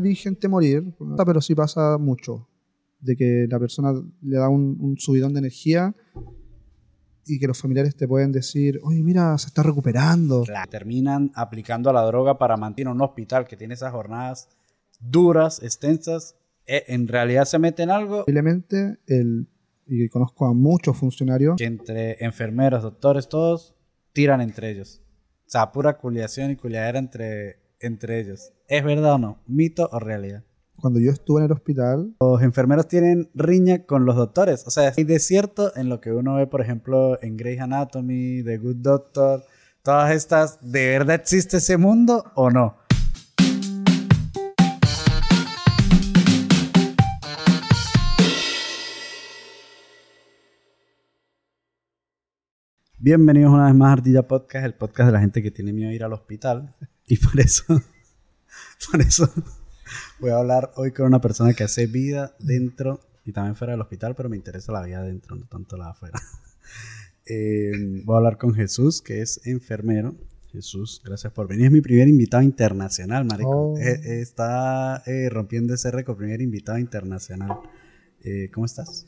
Vi gente morir, pero sí pasa mucho. De que la persona le da un, un subidón de energía y que los familiares te pueden decir, oye, mira, se está recuperando. Terminan aplicando a la droga para mantener un hospital que tiene esas jornadas duras, extensas. Eh, en realidad se mete en algo. Posiblemente, el, y conozco a muchos funcionarios. Que entre enfermeros, doctores, todos tiran entre ellos. O sea, pura culiación y culiadera entre, entre ellos. ¿Es verdad o no? ¿Mito o realidad? cuando yo estuve en el hospital. Los enfermeros tienen riña con los doctores. O sea, hay desierto en lo que uno ve, por ejemplo, en Grey's Anatomy, The Good Doctor, todas estas. ¿De verdad existe ese mundo o no? Bienvenidos una vez más a Ardilla Podcast, el podcast de la gente que tiene miedo a ir al hospital. Y por eso, por eso Voy a hablar hoy con una persona que hace vida dentro y también fuera del hospital, pero me interesa la vida dentro, no tanto la afuera. Eh, voy a hablar con Jesús, que es enfermero. Jesús, gracias por venir. Es mi primer invitado internacional, marico. Oh. Eh, eh, está rompiendo ese récord, primer invitado internacional. ¿Cómo estás?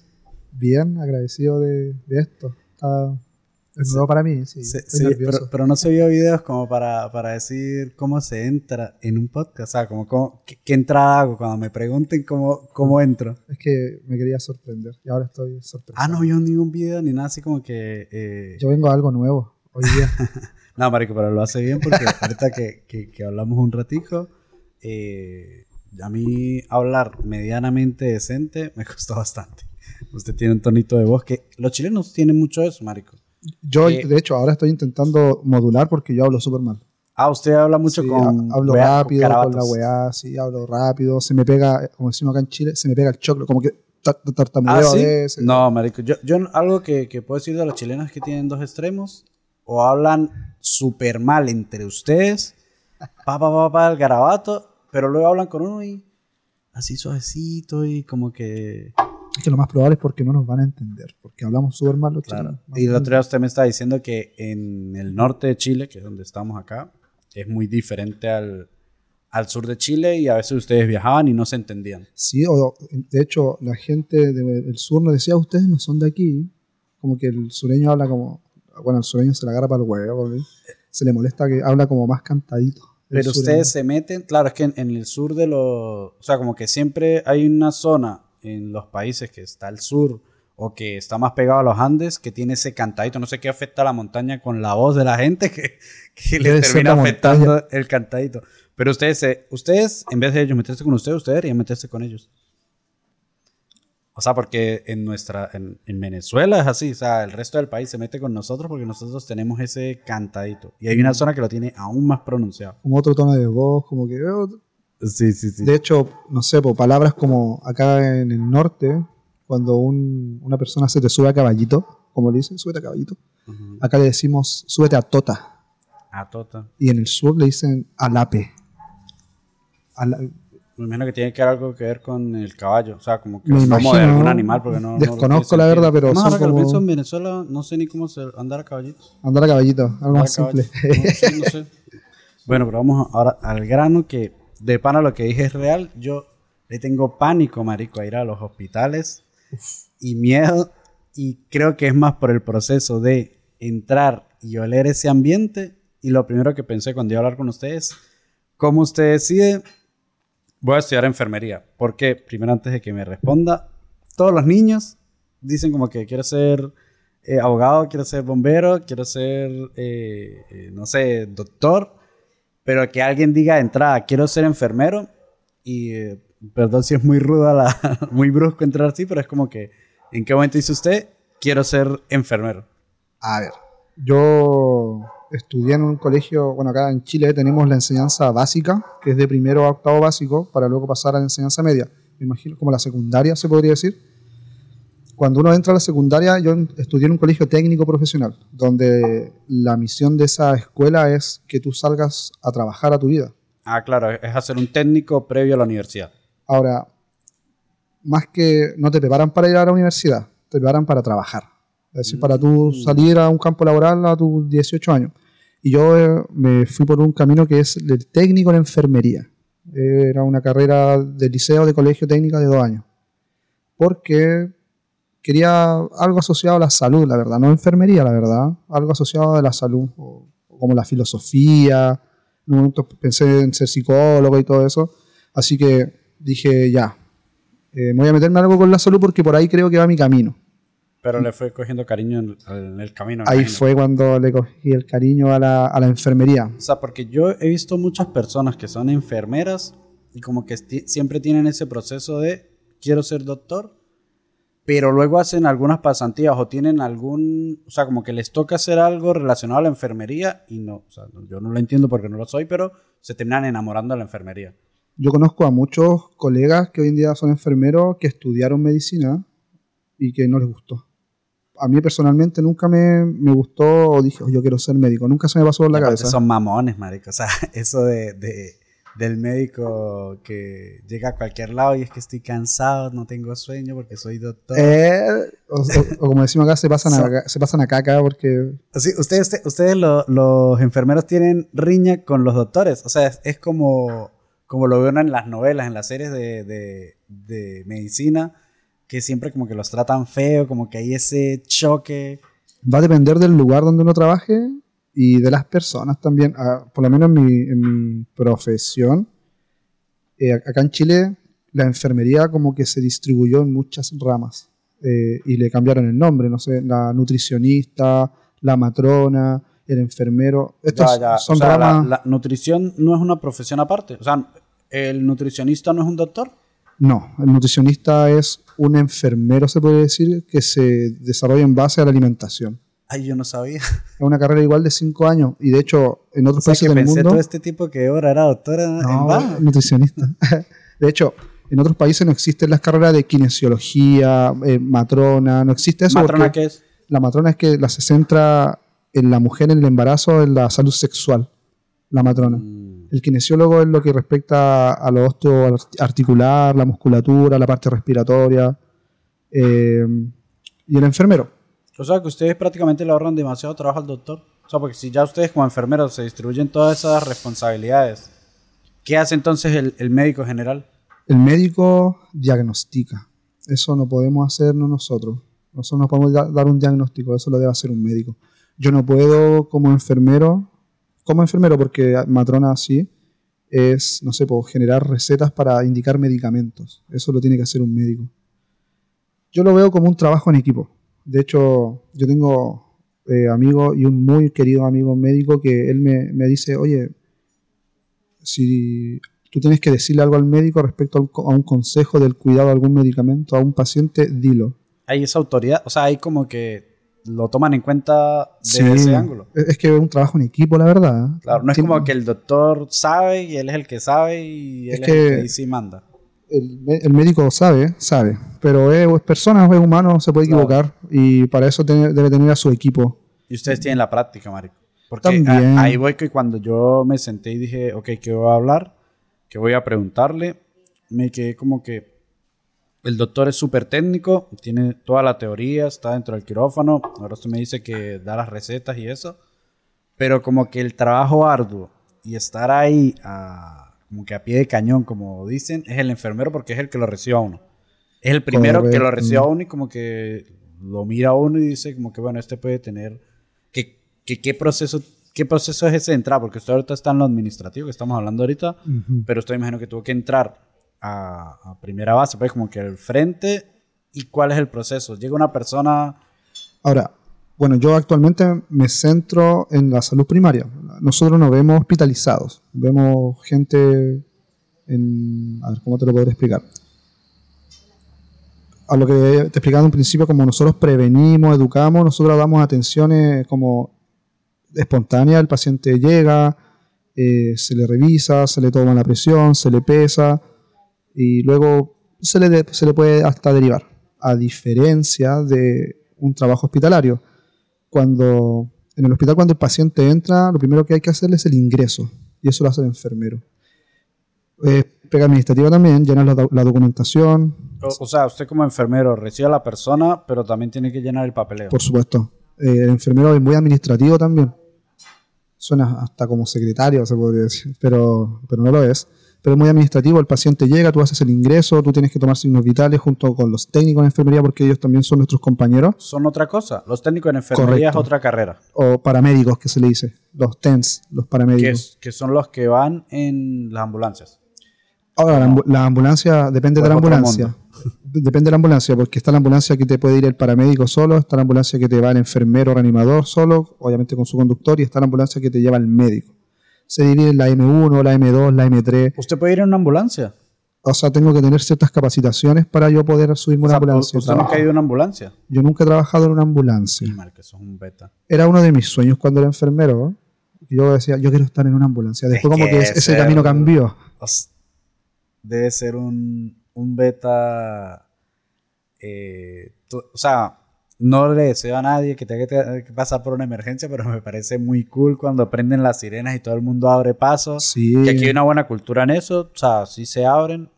Bien, agradecido de, de esto. Está es nuevo para mí, sí. pero, no se vio videos como para, para, decir cómo se entra en un podcast. O sea, como, qué, entrada hago cuando me pregunten cómo, cómo entro. Es que me quería sorprender y ahora estoy sorprendido. Ah, no vio ningún video ni nada así como que... Eh, Yo vengo a algo nuevo hoy día. no, marico, pero lo hace bien porque ahorita que, que, hablamos un ratico, eh, a mí hablar medianamente decente me costó bastante. Usted tiene un tonito de voz que los chilenos tienen mucho eso, marico. Yo, eh, de hecho, ahora estoy intentando modular porque yo hablo súper mal. Ah, usted habla mucho con. Hablo rápido, con, la weá, sí, hablo rápido. Se me pega, como decimos acá en Chile, se me pega el choclo, como que tartamudeo ¿Ah, ¿sí? No, marico. Yo, yo algo que, que, puedo decir de los chilenos es que tienen dos extremos. O hablan súper mal entre ustedes, pa, pa, pa, pa, el garabato, pero luego hablan con uno y así suavecito y como que que lo más probable es porque no nos van a entender, porque hablamos súper mal los claro. Y el otro día usted me está diciendo que en el norte de Chile, que es donde estamos acá, es muy diferente al, al sur de Chile y a veces ustedes viajaban y no se entendían. Sí, o de hecho la gente del sur nos decía, ustedes no son de aquí, como que el sureño habla como, bueno, el sureño se la agarra para el huevo, se le molesta que habla como más cantadito. Pero ustedes se meten, claro, es que en, en el sur de los, o sea, como que siempre hay una zona en los países que está al sur o que está más pegado a los Andes, que tiene ese cantadito. No sé qué afecta a la montaña con la voz de la gente que, que le termina afectando el cantadito. Pero ustedes, eh, ustedes, en vez de ellos meterse con ustedes, ustedes deberían meterse con ellos. O sea, porque en nuestra, en, Venezuela es así, o sea, el resto del país se mete con nosotros porque nosotros tenemos ese cantadito. Y hay una zona que lo tiene aún más pronunciado. Como otro tono de voz, como que oh, Sí, sí, sí. De hecho, no sé, por palabras como acá en el norte, cuando una persona se te sube a caballito, como le dicen, súbete a caballito, acá le decimos súbete a tota. A tota. Y en el sur le dicen alape. Me imagino que tiene que ver algo que ver con el caballo, o sea, como que es como de algún animal, porque no. Desconozco la verdad, pero. No, ahora que lo pienso en Venezuela, no sé ni cómo se andar a caballito. Andar a caballito, algo más simple. No, no sé. Bueno, pero vamos ahora al grano que de pana lo que dije es real. Yo le tengo pánico, marico, a ir a los hospitales y miedo. Y creo que es más por el proceso de entrar y oler ese ambiente. Y lo primero que pensé cuando iba a hablar con ustedes, ¿cómo usted decide? Voy a estudiar enfermería. Porque, primero antes de que me responda, todos los niños dicen como que quiero ser eh, abogado, quiero ser bombero, quiero ser, eh, eh, no sé, doctor. Pero que alguien diga de entrada, quiero ser enfermero, y eh, perdón si es muy ruda, la, muy brusco entrar así, pero es como que, ¿en qué momento dice usted, quiero ser enfermero? A ver, yo estudié en un colegio, bueno, acá en Chile tenemos la enseñanza básica, que es de primero a octavo básico, para luego pasar a la enseñanza media. Me imagino como la secundaria, se podría decir cuando uno entra a la secundaria, yo estudié en un colegio técnico profesional, donde la misión de esa escuela es que tú salgas a trabajar a tu vida. Ah, claro, es hacer un técnico previo a la universidad. Ahora, más que no te preparan para ir a la universidad, te preparan para trabajar. Es decir, para tú mm. salir a un campo laboral a tus 18 años. Y yo eh, me fui por un camino que es el técnico en enfermería. Era una carrera de liceo, de colegio técnica de dos años. Porque quería algo asociado a la salud, la verdad, no enfermería, la verdad, algo asociado a la salud, como la filosofía. En un momento pensé en ser psicólogo y todo eso. Así que dije, ya, eh, me voy a meterme algo con la salud porque por ahí creo que va mi camino. Pero le fue cogiendo cariño en, el camino. Ahí fue cuando le cogí el cariño a la, a la, enfermería. O sea, porque yo he visto muchas personas que son enfermeras y como que siempre tienen ese proceso de quiero ser doctor, pero luego hacen algunas pasantías o tienen algún, o sea, como que les toca hacer algo relacionado a la enfermería y no, o sea, yo no lo entiendo porque no lo soy, pero se terminan enamorando de la enfermería. Yo conozco a muchos colegas que hoy en día son enfermeros que estudiaron medicina y que no les gustó a mí personalmente nunca me, me gustó o dije, oh, yo quiero ser médico. Nunca se me pasó por la cabeza. Son mamones, marico. O sea, eso de, de, del médico que llega a cualquier lado y es que estoy cansado, no tengo sueño porque soy doctor. Eh, o, como decimos acá, se pasan, a, se pasan a caca porque... Sí, ustedes, ustedes los enfermeros tienen riña con los doctores. O sea, es, como, como lo ven en las novelas, en las series de, de, de medicina que siempre como que los tratan feo, como que hay ese choque. Va a depender del lugar donde uno trabaje y de las personas también. Ah, por lo menos en mi, profesión, eh, acá en Chile, la enfermería como que se distribuyó en muchas ramas eh, y le cambiaron el nombre, no sé, la nutricionista, la matrona, el enfermero. Estas son ramas... la nutrición no es una profesión aparte. O sea, el nutricionista no es un doctor. No, el nutricionista es un enfermero, se puede decir, que se desarrolla en base a la alimentación. Ay, yo no sabía. Es una carrera igual de cinco años y de hecho en otros países del pensé todo este tipo que ahora era doctora no, nutricionista. de hecho, en otros países no existen las carreras de kinesiología, eh, matrona, no existe eso. ¿Matrona qué es? La matrona es que la se centra en la mujer, en el embarazo, en la salud sexual. La matrona. Mm. El kinesiólogo es lo que respecta a lo articular, la musculatura, la parte respiratoria. Eh, y el enfermero. O sea, que ustedes prácticamente le ahorran demasiado trabajo al doctor. O sea, porque si ya ustedes como enfermeros se distribuyen todas esas responsabilidades, ¿qué hace entonces el, médico general? El médico diagnostica. Eso no podemos hacernos nosotros. Nosotros no podemos dar un diagnóstico, eso lo debe hacer un médico. Yo no puedo, como enfermero, como enfermero, porque matrona sí, es, no sé, puedo generar recetas para indicar medicamentos. Eso lo tiene que hacer un médico. Yo lo veo como un trabajo en equipo. De hecho, yo tengo eh, amigo y un muy querido amigo médico que él me, me, dice, oye, si tú tienes que decirle algo al médico respecto a un, consejo del cuidado de algún medicamento a un paciente, dilo. Hay esa autoridad, o sea, hay como que lo toman en cuenta desde ese ángulo. Es que es un trabajo en equipo, la verdad. Claro, no es como que el doctor sabe y él es el que sabe y él es, el que sí manda. El, médico sabe, sabe, pero es, persona, es humano, se puede equivocar y para eso debe tener a su equipo. Y ustedes tienen la práctica, Marico. Porque También. ahí voy que cuando yo me senté y dije, ok, ¿qué voy a hablar? ¿Qué voy a preguntarle? Me quedé como que el doctor es súper técnico, tiene toda la teoría, está dentro del quirófano. Ahora usted me dice que da las recetas y eso. Pero como que el trabajo arduo y estar ahí como que a pie de cañón, como dicen, es el enfermero porque es el que lo recibe a uno. Es el primero que lo recibe a uno y como que lo mira a uno y dice como que bueno, este puede tener... que, ¿Qué proceso ¿Qué proceso es ese de entrar? Porque usted ahorita está en lo administrativo que estamos hablando ahorita, pero usted imagino que tuvo que entrar a, primera base, pues como que el frente y cuál es el proceso. Llega una persona... Ahora, bueno, yo actualmente me centro en la salud primaria. Nosotros nos vemos hospitalizados, vemos gente en... A ver, ¿cómo te lo podré explicar? A lo que te explicaba en un principio, como nosotros prevenimos, educamos, nosotros damos atenciones como espontánea, el paciente llega, eh, se le revisa, se le toma la presión, se le pesa, y luego se le, se le puede hasta derivar, a diferencia de un trabajo hospitalario. Cuando en el hospital cuando el paciente entra, lo primero que hay que hacerle es el ingreso, y eso lo hace el enfermero. Es pega administrativa también, llenar la, documentación. O, sea, usted como enfermero recibe a la persona, pero también tiene que llenar el papeleo. Por supuesto. Eh, el enfermero es muy administrativo también. Suena hasta como secretario, se podría decir, pero, pero no lo es pero es muy administrativo. El paciente llega, tú haces el ingreso, tú tienes que tomar signos vitales junto con los técnicos de enfermería porque ellos también son nuestros compañeros. Son otra cosa. Los técnicos en enfermería es otra carrera. O paramédicos, que se le dice. Los TENS, los paramédicos. Que, son los que van en las ambulancias. Ahora, la, ambulancia depende de la ambulancia. Depende de la ambulancia, porque está la ambulancia que te puede ir el paramédico solo, está la ambulancia que te va el enfermero reanimador solo, obviamente con su conductor, y está la ambulancia que te lleva el médico se divide en la M1, la M2, la M3. ¿Usted puede ir en una ambulancia? O sea, tengo que tener ciertas capacitaciones para yo poder subirme a una ambulancia. ¿Usted nunca ha ido en una ambulancia? Yo nunca he trabajado en una ambulancia. que eso es un beta. Era uno de mis sueños cuando era enfermero. Yo decía, yo quiero estar en una ambulancia. Después como que ese camino cambió. Debe ser un, un beta... Eh, o sea, no le deseo a nadie que tenga que pasar por una emergencia, pero me parece muy cool cuando prenden las sirenas y todo el mundo abre paso. Sí. Que aquí hay una buena cultura en eso, o sea, sí se abren.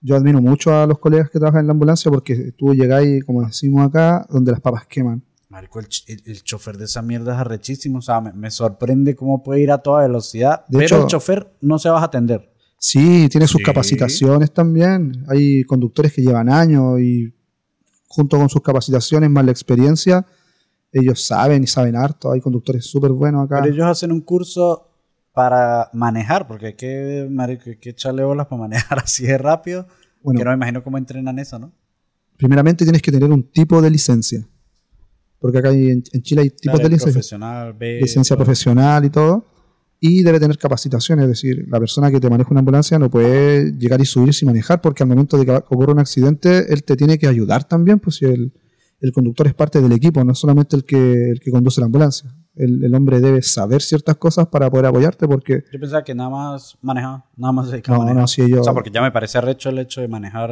Yo admiro mucho a los colegas que trabajan en la ambulancia porque tú llegáis, como decimos acá, donde las papas queman. Marico, el, el, chofer de esa mierda es arrechísimo. O sea, me, sorprende cómo puede ir a toda velocidad. De pero el chofer no se va a atender. Sí, tiene sus capacitaciones también. Hay conductores que llevan años y junto con sus capacitaciones más la experiencia, ellos saben y saben harto. Hay conductores súper buenos acá. Pero ellos hacen un curso para manejar, porque hay que, marico, hay que echarle bolas para manejar así de rápido. Bueno, que no me imagino cómo entrenan eso, ¿no? Primeramente tienes que tener un tipo de licencia. Porque acá en, Chile hay tipos de licencia. Profesional, B, licencia profesional y todo y debe tener capacitación, es decir, la persona que te maneja una ambulancia no puede llegar y subirse y manejar porque al momento de que ocurra un accidente, él te tiene que ayudar también, pues si el, el conductor es parte del equipo, no solamente el que, el que conduce la ambulancia. El, el, hombre debe saber ciertas cosas para poder apoyarte porque... Yo pensaba que nada más maneja, nada más se no, No, si ellos... O sea, porque ya me parece arrecho el hecho de manejar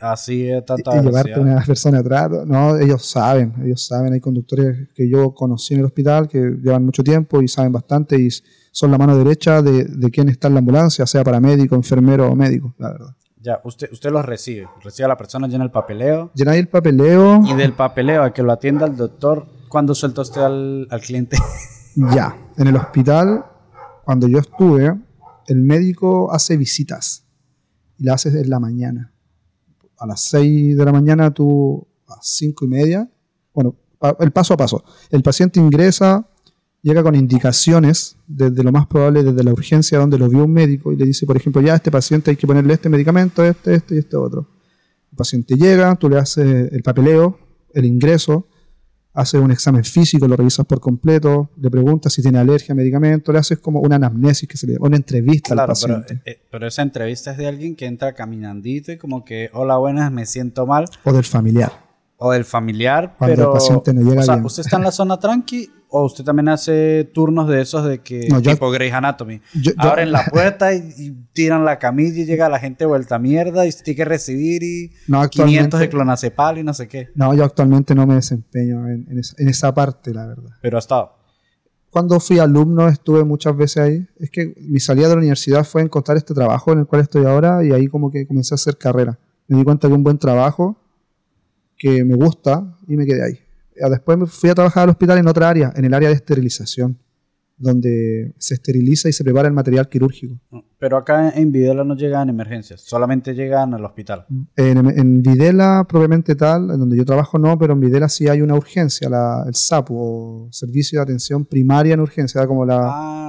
así de tanta y, llevarte una persona atrás. No, ellos saben, ellos saben. Hay conductores que yo conocí en el hospital que llevan mucho tiempo y saben bastante y son la mano derecha de, de quien está en la ambulancia, sea paramédico, enfermero o médico, la verdad. Ya, usted, usted los recibe. Recibe a la persona, llena el papeleo. Llena el papeleo. Y del papeleo a que lo atienda el doctor, ¿cuándo suelta usted al, al cliente? ya, en el hospital, cuando yo estuve, el médico hace visitas y la hace en la mañana a las 6 de la mañana, tú a 5 y media, bueno, el paso a paso. El paciente ingresa, llega con indicaciones desde lo más probable desde la urgencia donde lo vio un médico y le dice, por ejemplo, ya a este paciente hay que ponerle este medicamento, este, este y este otro. El paciente llega, tú le haces el papeleo, el ingreso, haces un examen físico, lo revisas por completo, le preguntas si tiene alergia a medicamentos, le haces como una anamnesis, que se le una entrevista al paciente. Pero, eh, pero, esa entrevista es de alguien que entra caminandito y como que, hola, buenas, me siento mal. O del familiar o del familiar, Cuando pero el paciente no llega o sea, ¿usted está en la zona tranqui o usted también hace turnos de esos de que tipo Grey's Anatomy? Abren la puerta y, tiran la camilla y llega la gente vuelta a mierda y tiene que recibir y 500 de clonazepal y no sé qué. No, yo actualmente no me desempeño en, esa, parte, la verdad. Pero ha estado. Cuando fui alumno estuve muchas veces ahí. Es que mi salida de la universidad fue encontrar este trabajo en el cual estoy ahora y ahí como que comencé a hacer carrera. Me di cuenta que un buen trabajo que me gusta y me quedé ahí. Después me fui a trabajar al hospital en otra área, en el área de esterilización, donde se esteriliza y se prepara el material quirúrgico. Pero acá en Videla no llegan emergencias, solamente llegan al hospital. En, Videla, propiamente tal, en donde yo trabajo no, pero en Videla sí hay una urgencia, el SAPU, o Servicio de Atención Primaria en Urgencia, como la... Ah,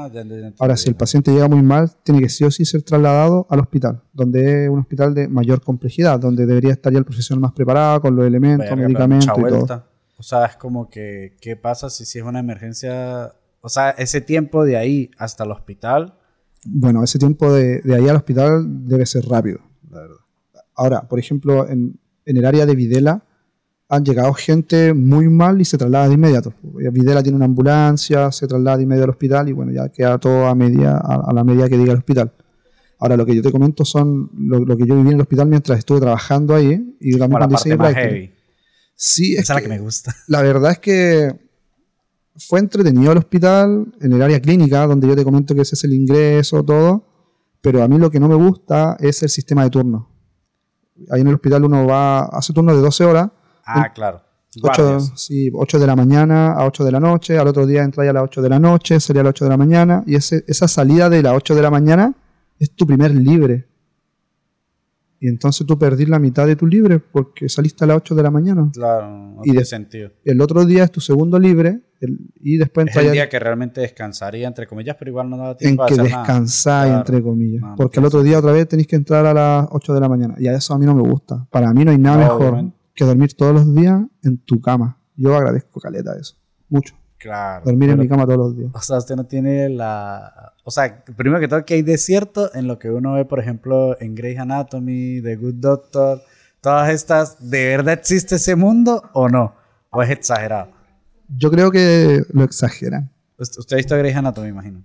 Ahora, si el paciente llega muy mal, tiene que sí o sí ser trasladado al hospital, donde es un hospital de mayor complejidad, donde debería estar ya el profesional más preparado, con los elementos, medicamentos y todo. O sea, es como que, ¿qué pasa si, si es una emergencia? O sea, ese tiempo de ahí hasta el hospital bueno, ese tiempo de, ahí al hospital debe ser rápido, la verdad. Ahora, por ejemplo, en, el área de Videla han llegado gente muy mal y se traslada de inmediato. Videla tiene una ambulancia, se traslada de inmediato al hospital y bueno, ya queda todo a, media, a, la media que diga el hospital. Ahora, lo que yo te comento son lo, que yo viví en el hospital mientras estuve trabajando ahí y la, la parte más heavy. Sí, Esa es la que me gusta. La verdad es que fue entretenido el hospital, en el área clínica, donde yo te comento que ese es el ingreso, todo, pero a mí lo que no me gusta es el sistema de turno. Ahí en el hospital uno va, hace turno de 12 horas. Ah, claro. 8, sí, 8 de la mañana a 8 de la noche, al otro día entra ya a las 8 de la noche, sería a las 8 de la mañana, y ese, esa salida de las 8 de la mañana es tu primer libre. Y entonces tú perdís la mitad de tu libre porque saliste a las 8 de la mañana. Claro, no Y de- sentido. El otro día es tu segundo libre el- y después Es el día que realmente descansaría, entre comillas, pero igual no da en tiempo a que descansáis, Claro. entre comillas. No, no porque el otro día otra vez tenéis que entrar a las 8 de la mañana. Y a eso a mí no me gusta. Para mí no hay nada mejor obviamente. que dormir todos los días en tu cama. Yo agradezco caleta eso. Mucho. Claro. Dormir en mi cama todos los días. O sea, usted no tiene la... O sea, primero que todo que hay desierto en lo que uno ve, por ejemplo, en Grey's Anatomy, The Good Doctor, todas estas, ¿de verdad existe ese mundo o no? ¿O es exagerado? Yo creo que lo exageran. Usted ha visto Grey's Anatomy, imagino.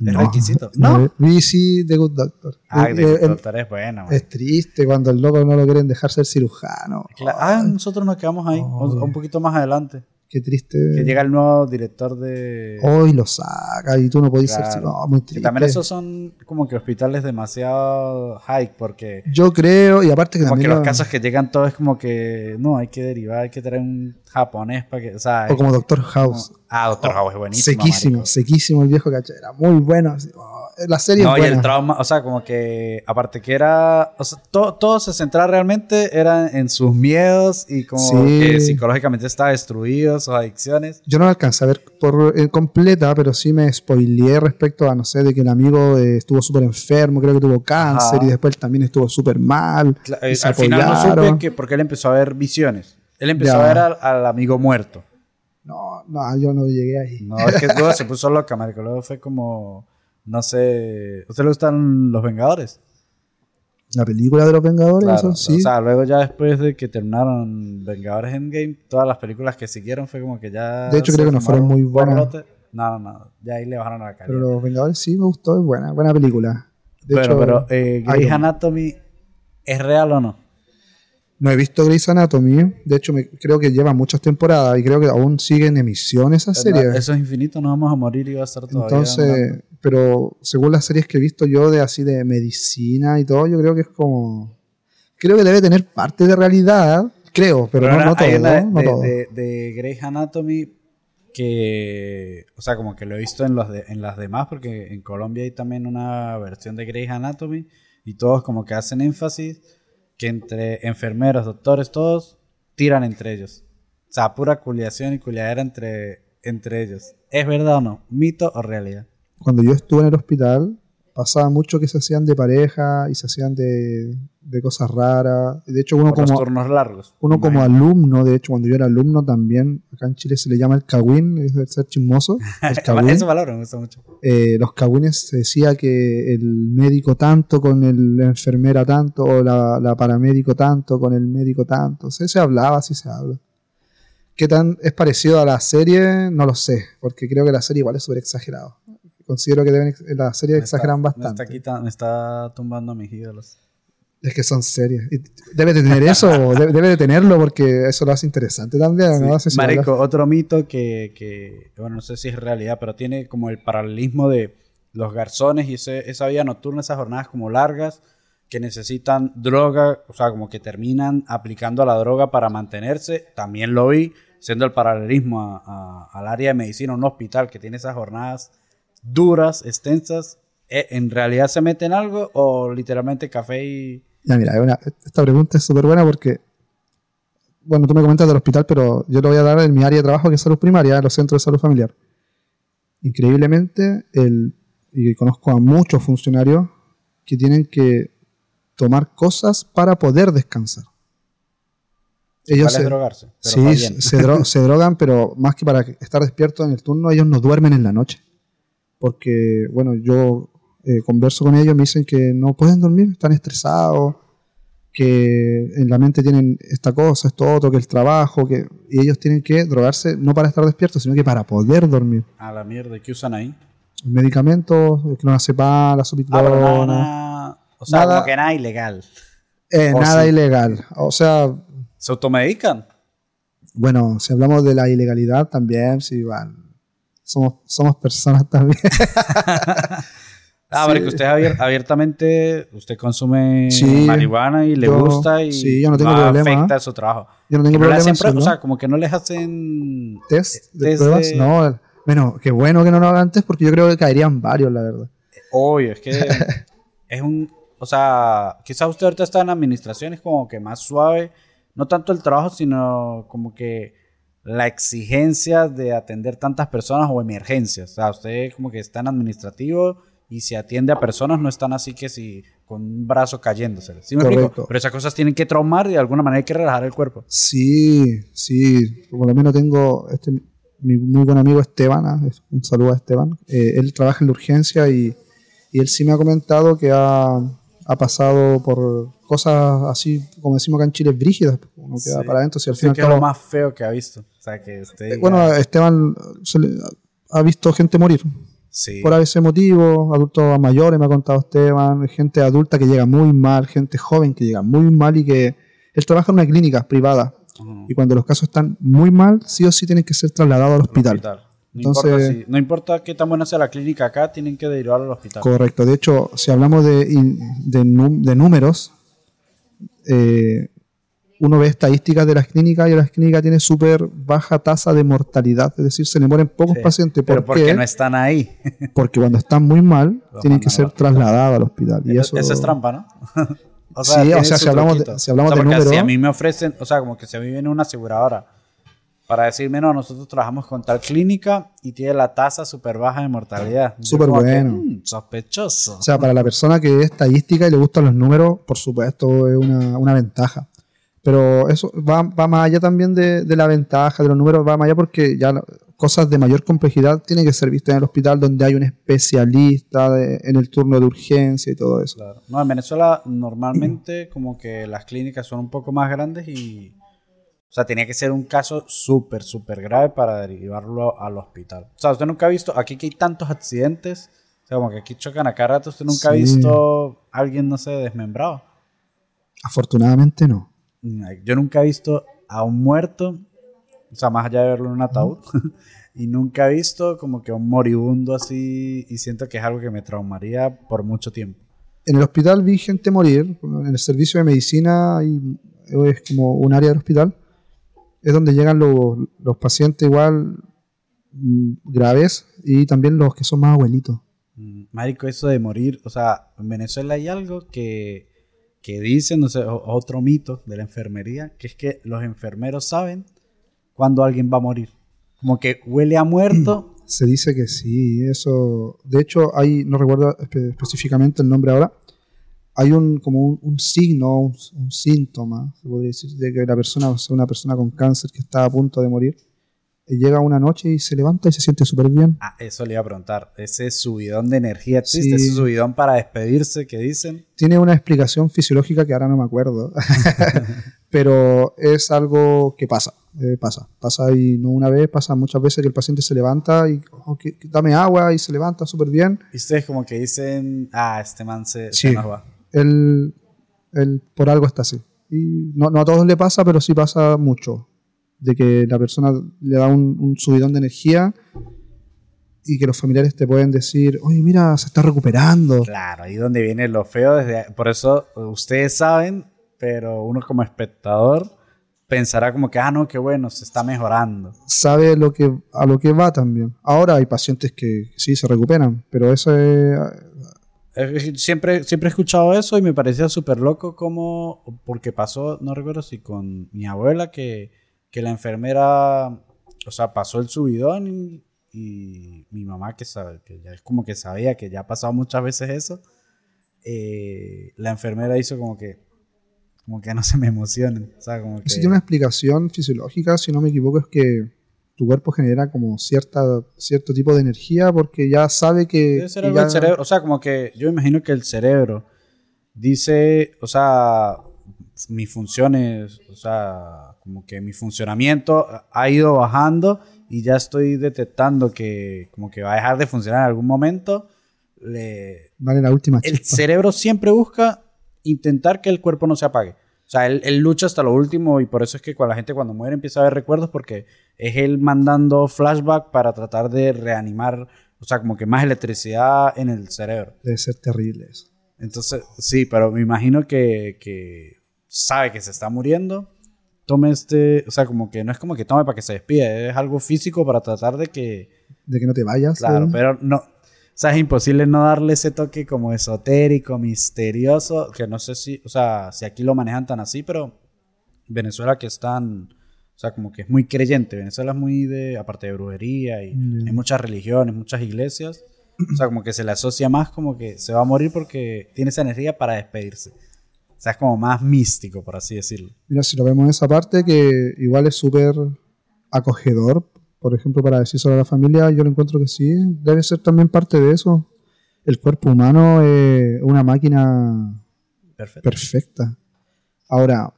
¿Es No. requisito? ¿No? Vi sí The Good Doctor. Ah, Eh, The Good eh, Doctor es buena, man. es triste cuando el loco no lo quieren dejar ser cirujano. Ah, nosotros nos quedamos ahí, un- un poquito más adelante. Qué triste. Que llega el nuevo director de... Hoy lo saca y tú no podés ser Claro. cirujano. muy Que triste. también esos son como que hospitales demasiado high, porque Yo creo, y aparte que como que también. los lo- casos que llegan todos es como que no, hay que derivar, hay que traer un japonés para que, o sea, O como Doctor como- House. ah, Doctor House es buenísimo. sequísimo, marico. sequísimo el viejo cachera. Muy bueno. así, oh, la serie No, es y buena. el trauma, o sea, como que aparte que era, o sea, to- todo se centraba realmente era en sus miedos y como Sí. que psicológicamente estaba destruido, sus adicciones. Yo no la alcancé a ver por eh, completa, pero sí me spoileé respecto a, no sé, de que el amigo eh, estuvo súper enfermo, creo que tuvo cáncer Ajá. y después también estuvo súper mal. Cla- y eh, se al final no supe apoyaron. que porque él empezó a ver visiones. Él empezó Ya. a ver al, al amigo muerto. No, no, yo no llegué ahí. No, es que luego se puso loca, marico. Luego fue como, no sé, ¿a usted le gustan los Vengadores? La película de los Vengadores, Claro, eso sí. O sea, luego ya después de que terminaron Vengadores Endgame, todas las películas que siguieron fue como que ya... De hecho, creo que no fueron muy buenas. No, no, no. Ya ahí le bajaron la calidad. pero los Vengadores sí me gustó, es buena, buena película. De pero, hecho, pero, eh, Grey's. Anatomy, ¿es real o no? No he visto Grey's Anatomy, de hecho me, creo que lleva muchas temporadas y creo que aún sigue en emisión esa serie. Eso es infinito, no vamos a morir y va a estar todavía... Entonces, pero según las series que he visto yo de así de medicina y todo, yo creo que es como... Creo que debe tener parte de realidad, creo, pero, no, no todo. hay no de- todo. de- de Grey's Anatomy que, o sea, como que lo he visto en, los de- en las demás, porque en Colombia hay también una versión de Grey's Anatomy y todos como que hacen énfasis que entre enfermeros, doctores, todos tiran entre ellos. O sea, pura culiación y culiadera entre, entre ellos. ¿Es verdad o no? ¿Mito o realidad? Cuando yo estuve en el hospital, pasaba mucho que se hacían de pareja y se hacían de, de cosas raras. De hecho, uno como, largos. uno como alumno, de hecho, cuando yo era alumno también, acá en Chile se le llama el cagüín, es el ser chismoso. El cagüín. Esa palabra me gusta mucho. eh, los cagüines se decía que el médico tanto con el, la enfermera tanto, o la, la paramédico tanto con el médico tanto. Se, se hablaba, así se habla. ¿Qué tan es parecido a la serie? No lo sé, porque creo que la serie igual es súper exagerado. Considero que deben, la serie Me exageran está- Me bastante. está, quitando- me está tumbando a mis ídolos. Es que son series. Debe de tener eso, debe, debe de tenerlo porque eso lo hace interesante también. ¿no? Hace- Marico, otro mito que, que, bueno, no sé si es realidad, pero tiene como el paralelismo de los garzones y ese- esa vida nocturna, esas jornadas como largas, que necesitan droga, o sea, como que terminan aplicando la droga para mantenerse. También lo vi, siendo el paralelismo a- a- al área de medicina, un hospital que tiene esas jornadas duras, extensas. ¿e- ¿En realidad se meten algo o literalmente café y... Ya, mira, una- esta pregunta es súper buena porque, bueno, tú me comentas del hospital, pero yo lo voy a dar en mi área de trabajo, que es salud primaria, los centros de salud familiar. Increíblemente, el, y conozco a muchos funcionarios que tienen que tomar cosas para poder descansar. Ellos ¿Cuál es se, drogarse? Pero sí, se drogan, pero más que para estar despiertos en el turno, ellos no duermen en la noche. Porque, bueno, yo eh, converso con ellos, me dicen que no pueden dormir, están estresados, que en la mente tienen esta cosa, esto otro, que el trabajo, que y ellos tienen que drogarse no para estar despiertos, sino que para poder dormir. A la mierda, ¿qué usan ahí? Medicamentos, clonazepam, la Ah, nada- o sea, Nada- como que nada ilegal. eh, nada sí. ilegal. O sea, ¿Se automedican? bueno, si hablamos de la ilegalidad también, sí, van. Somos, somos personas también. Ah, Sí. porque usted abier- abiertamente, usted consume Sí, marihuana y le yo- gusta y sí, yo no tengo problema. afecta su trabajo. Yo no tengo problema pruebas, o sea, como que no les hacen... test de test pruebas. de- No, bueno, qué bueno que no lo hagan test porque yo creo que caerían varios, la verdad. Obvio, es que es un, o sea, quizás usted ahorita está en administración, es como que más suave, no tanto el trabajo, sino como que la exigencia de atender tantas personas o emergencias. O sea, usted como que está en administrativo y si atiende a personas no están así que si con un brazo cayéndose. ¿Sí me explico? Pero esas cosas tienen que traumar y de alguna manera hay que relajar el cuerpo. Sí, sí. Por lo menos tengo este, mi muy buen amigo Esteban, ah, un saludo a Esteban. Eh, él trabaja en la urgencia y, y, él sí me ha comentado que ha, ha pasado por cosas así, como decimos acá en Chile, brígidas. Uno queda para adentro. Si al final que es lo más feo que ha visto. O sea, que eh, bueno, Esteban ha visto gente morir. Sí. Por ese motivo, adultos mayores, me ha contado Esteban, gente adulta que llega muy mal, gente joven que llega muy mal y que él trabaja en una clínica privada. Y cuando los casos están muy mal, sí o sí tienen que ser trasladados al hospital. No, Entonces, importa no importa qué tan buena sea la clínica acá, tienen que derivarlo al hospital. Correcto. De hecho, si hablamos de, de, de números, eh, uno ve estadísticas de las clínicas y las clínicas tienen súper baja tasa de mortalidad, es decir, se le mueren pocos pacientes. ¿Por pero porque no están ahí. porque cuando están muy mal, tienen que ser trasladados al hospital. Y eso, es trampa, ¿no? o sea, sí, o sea, si hablamos, de, si hablamos de números... Si a mí me ofrecen, o sea, como que si a mí viene una aseguradora para decirme, no, nosotros trabajamos con tal clínica y tiene la tasa súper baja de mortalidad. Súper bueno. Mm, sospechoso. O sea, para la persona que es estadística y le gustan los números, por supuesto, es una, una ventaja. Pero eso va, va más allá también de, de, la ventaja de los números, va más allá porque ya cosas de mayor complejidad tienen que ser vistas en el hospital donde hay un especialista en el turno de urgencia y todo eso. Claro. No, en Venezuela normalmente como que las clínicas son un poco más grandes y o sea, tenía que ser un caso súper, súper grave para derivarlo al hospital. O sea, usted nunca ha visto, aquí que hay tantos accidentes, o sea, como que aquí chocan a cada rato, usted nunca ha visto a alguien, no sé, desmembrado. Afortunadamente no. Yo nunca he visto a un muerto, o sea, más allá de verlo en un ataúd, y nunca he visto como que un moribundo así, y siento que es algo que me traumaría por mucho tiempo. En el hospital vi gente morir, en el servicio de medicina es como un área del hospital es donde llegan los, los pacientes igual mm, graves y también los que son más abuelitos. Mm, marico, eso de morir, o sea, en Venezuela hay algo que, que dicen, no sé, otro mito de la enfermería, que es que los enfermeros saben cuando alguien va a morir. Como que huele a muerto. Se dice que sí, eso. De hecho, hay, no recuerdo específicamente el nombre ahora, hay un, como un, signo, un, síntoma, se podría decir, de que la persona, o sea, una persona con cáncer que está a punto de morir, eh, llega una noche y se levanta y se siente súper bien. Ah, eso le iba a preguntar. Ese subidón de energía existe, ese subidón para despedirse que dicen. Tiene una explicación fisiológica que ahora no me acuerdo, pero es algo que pasa, eh, pasa, pasa y no una vez, pasa muchas veces que el paciente se levanta y oh, dame agua y se levanta súper bien. Y ustedes como que dicen, ah, este man se, sí. se él, por algo está así. Y no, a todos le pasa, pero sí pasa mucho. De que la persona le da un, subidón de energía y que los familiares te pueden decir, oye, mira, se está recuperando. Claro, ahí donde viene lo feo. Desde, por eso ustedes saben, pero uno como espectador pensará como que, ah, no, qué bueno, se está mejorando. Sabe lo que, a lo que va también. Ahora hay pacientes que sí se recuperan, pero eso es, Siempre, siempre he escuchado eso y me parecía súper loco como, porque pasó, no recuerdo si con mi abuela, que, que la enfermera, o sea, pasó el subidón y, mi mamá, que, sabe, que ya es como que sabía que ya ha pasado muchas veces eso, eh, la enfermera hizo como que, como que no se me emocionen. O sea, como que... tiene una explicación fisiológica, si no me equivoco, es que tu cuerpo genera como cierta, cierto tipo de energía porque ya sabe que... Debe ser algo cerebro, o sea, como que yo imagino que el cerebro dice, o sea, mis funciones, o sea, como que mi funcionamiento ha ido bajando y ya estoy detectando que como que va a dejar de funcionar en algún momento. Le... Vale la última. El cerebro siempre busca intentar que el cuerpo no se apague. O sea, él, lucha hasta lo último y por eso es que cuando la gente cuando muere empieza a ver recuerdos porque es él mandando flashback para tratar de reanimar, o sea, como que más electricidad en el cerebro. Debe ser terrible eso. Entonces, sí, pero me imagino que, que sabe que se está muriendo. Tome este, o sea, como que no es como que tome para que se despide, es algo físico para tratar de que... De que no te vayas. Claro, pero no, o sea, es imposible no darle ese toque como esotérico, misterioso, que no sé si, o sea, si aquí lo manejan tan así, pero Venezuela que es tan, o sea, como que es muy creyente. Venezuela es muy de, aparte de brujería y hay muchas religiones, muchas iglesias. O sea, como que se le asocia más como que se va a morir porque tiene esa energía para despedirse. O sea, es como más místico, por así decirlo. Mira, si lo vemos en esa parte, que igual es súper acogedor, por ejemplo, para decir sobre la familia, yo lo encuentro que sí, debe ser también parte de eso. El cuerpo humano es una máquina perfecta. Ahora,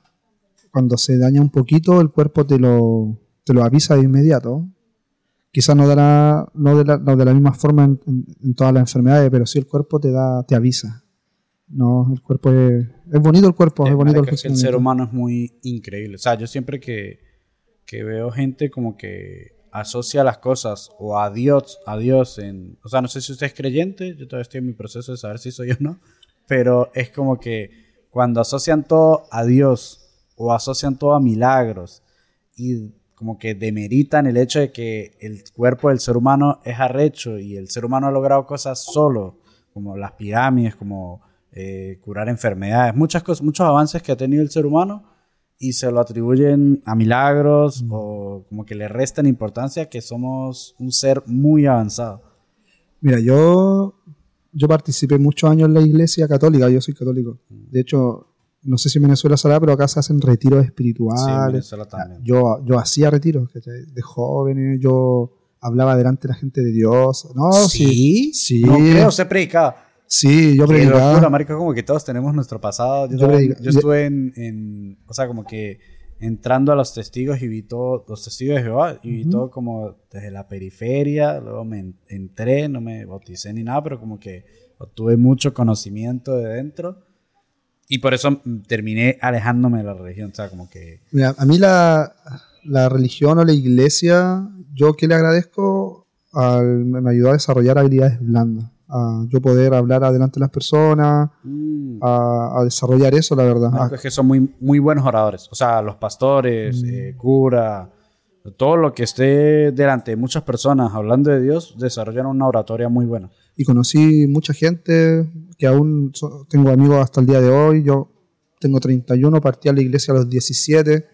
cuando se daña un poquito, el cuerpo te lo, te lo avisa de inmediato. Quizás no, dará, no, de la, no de la misma forma en, todas las enfermedades, pero sí el cuerpo te, da, te avisa. No, el cuerpo es, es bonito el cuerpo, es, bonito el, el, el ser humano es muy increíble. O sea, yo siempre que, que veo gente como que asocia las cosas o a Dios, a Dios en, o sea, no sé si usted es creyente, yo todavía estoy en mi proceso de saber si soy o no, pero es como que cuando asocian todo a Dios o asocian todo a milagros y como que demeritan el hecho de que el cuerpo del ser humano es arrecho y el ser humano ha logrado cosas solo, como las pirámides, como eh, curar enfermedades, muchas cosas, muchos avances que ha tenido el ser humano y se lo atribuyen a milagros o como que le restan importancia que somos un ser muy avanzado. Mira, yo, yo participé muchos años en la iglesia católica, yo soy católico. De hecho, no sé si en Venezuela será, pero acá se hacen retiros espirituales. Sí, también. Yo, yo hacía retiros de jóvenes, yo hablaba delante de la gente de Dios. No, sí, sí. No creo, se predicaba. Sí, yo predicaba. locura, marico, como que todos tenemos nuestro pasado. Yo, estuve en, o sea, como que entrando a los testigos y vi todo, los testigos de Jehová, y vi todo como desde la periferia, luego me entré, no me bauticé ni nada, pero como que obtuve mucho conocimiento de dentro. Y por eso terminé alejándome de la religión, o sea, como que... Mira, a mí la, la religión o la iglesia, yo que le agradezco, al, me ayudó a desarrollar habilidades blandas a yo poder hablar adelante de las personas, mm. a, desarrollar eso, la verdad. es que son muy, muy buenos oradores. O sea, los pastores, mm. eh, cura, todo lo que esté delante de muchas personas hablando de Dios, desarrollan una oratoria muy buena. Y conocí mucha gente que aún tengo amigos hasta el día de hoy. Yo tengo 31, partí a la iglesia a los 17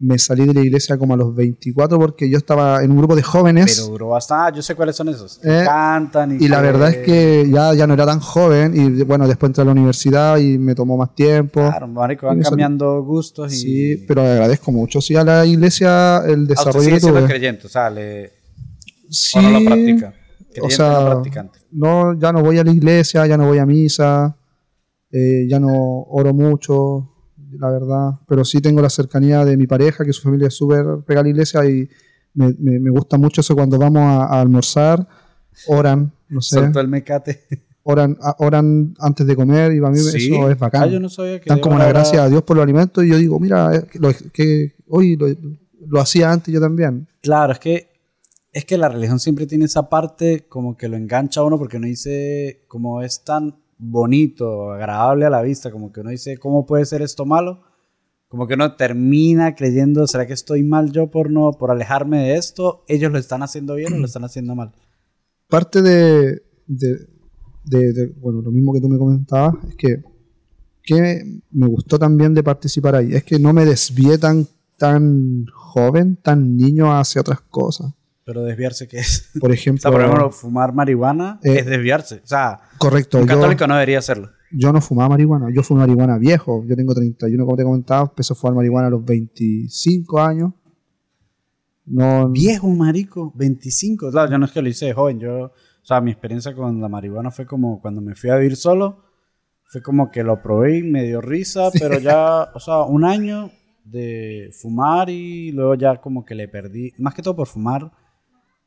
me salí de la iglesia como a los 24 porque yo estaba en un grupo de jóvenes. Pero duró bastante, yo sé cuáles son esos. Eh, cantan y... Y la verdad es que ya, ya no era tan joven y bueno, después entré a la universidad y me tomó más tiempo. Claro, marico, van cambiando gustos y... Sí, pero agradezco mucho, sí, a la iglesia el desarrollo usted sigue siendo creyente, o sea, le... Sí, no lo practica. O sea, no, ya no voy a la iglesia, ya no voy a misa, eh, ya no oro mucho la verdad. Pero sí tengo la cercanía de mi pareja, que su familia es súper pegada a la iglesia y me, me, gusta mucho eso cuando vamos a, almorzar, oran, no sé. el mecate. Oran, oran antes de comer y para mí eso es bacán. Ah, Dan como una gracia a Dios por los alimentos y yo digo, mira, eh, lo, que hoy lo, lo hacía antes yo también. Claro, es que es que la religión siempre tiene esa parte como que lo engancha a uno porque uno dice, como es tan bonito, agradable a la vista, como que uno dice, ¿cómo puede ser esto malo? Como que uno termina creyendo, ¿será que estoy mal yo por no por alejarme de esto? ¿Ellos lo están haciendo bien o lo están haciendo mal? Parte de, de, bueno, lo mismo que tú me comentabas, es que, que me gustó también de participar ahí, es que no me desvié tan, tan joven, tan niño hacia otras cosas. Pero desviarse, ¿qué es? Por ejemplo. por ejemplo, fumar marihuana eh, es desviarse. O sea, correcto. Un católico no debería hacerlo. Yo no fumaba marihuana. Yo fumé marihuana viejo. Yo tengo 31, como te comentaba. Empecé a fumar marihuana a los 25 años. No, viejo, marico. 25. Claro, yo no es que lo hice de joven. Yo, o sea, mi experiencia con la marihuana fue como cuando me fui a vivir solo. Fue como que lo probé y me dio risa, pero ya, o sea, un año de fumar y luego ya como que le perdí. Más que todo por fumar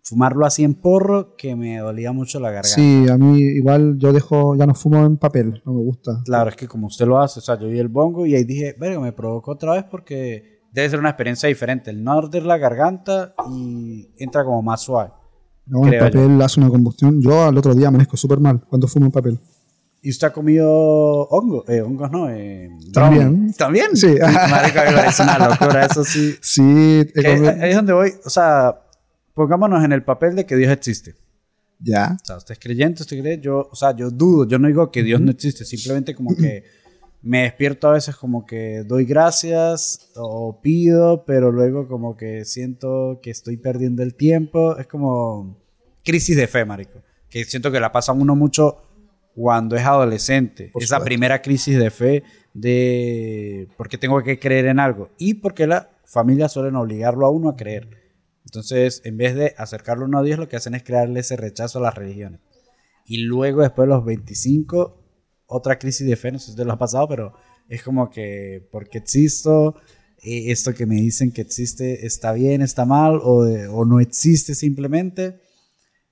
fumarlo así en porro que me dolía mucho la garganta. Sí, a mí igual yo dejo, ya no fumo en papel, no me gusta. Claro, es que como usted lo hace, o sea, yo vi el bongo y ahí dije, verga, me provocó otra vez porque debe ser una experiencia diferente. El no arder la garganta y entra como más suave. No, el papel hace una combustión. Yo al otro día amanezco súper mal cuando fumo en papel. ¿Y usted ha comido hongos? Eh, hongos no. Eh, ¿También? ¿También? Sí. es una locura, eso sí. Sí. Ahí es donde voy, o sea, pongámonos en el papel de que Dios existe. Ya. O sea, usted es creyente, usted cree, yo, o sea, yo dudo, yo no digo que Dios no existe, simplemente como que me despierto a veces como que doy gracias o pido, pero luego como que siento que estoy perdiendo el tiempo, es como crisis de fe, marico, que siento que la pasa uno mucho cuando es adolescente, Por esa supuesto. primera crisis de fe de porque tengo que creer en algo y porque la familia suelen obligarlo a uno a creer. Entonces, en vez de acercarlo a Dios, lo que hacen es crearle ese rechazo a las religiones. Y luego, después de los 25, otra crisis de fe, no sé si te lo ha pasado, pero es como que, porque existo? Eh, esto que me dicen que existe está bien, está mal, o, o no existe simplemente.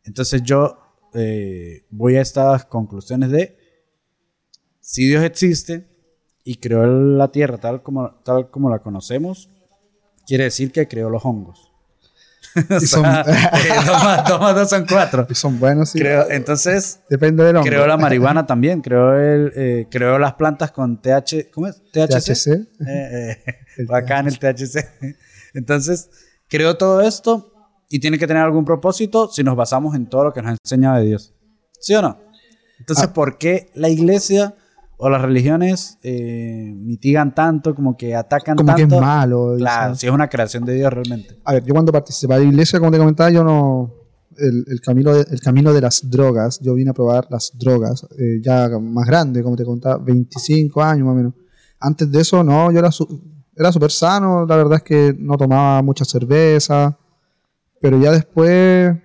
Entonces yo eh, voy a estas conclusiones de, si Dios existe y creó la Tierra tal como, tal como la conocemos, quiere decir que creó los hongos. Y son, sea, eh, dos, más, dos más dos son cuatro. y son buenos, sí. Creo- entonces, Depende del hombre. creó la marihuana también, creó, el, eh, creó las plantas con TH, ¿cómo es? THC. THC. Eh, eh, El bacán el THC. Entonces, creó todo esto y tiene que tener algún propósito si nos basamos en todo lo que nos ha enseñado de Dios. ¿Sí o no? Entonces, Ah. ¿por qué la iglesia o las religiones eh, mitigan tanto, como que atacan Como que tanto? es malo. Claro, si es una creación de Dios realmente. A ver, yo cuando participé de la iglesia, como te comentaba, yo no. El, el camino de, el camino de las drogas, yo vine a probar las drogas eh, ya más grande, como te contaba, 25 años más o menos. Antes de eso, no, yo era su- era súper sano, la verdad es que no tomaba mucha cerveza, pero ya después,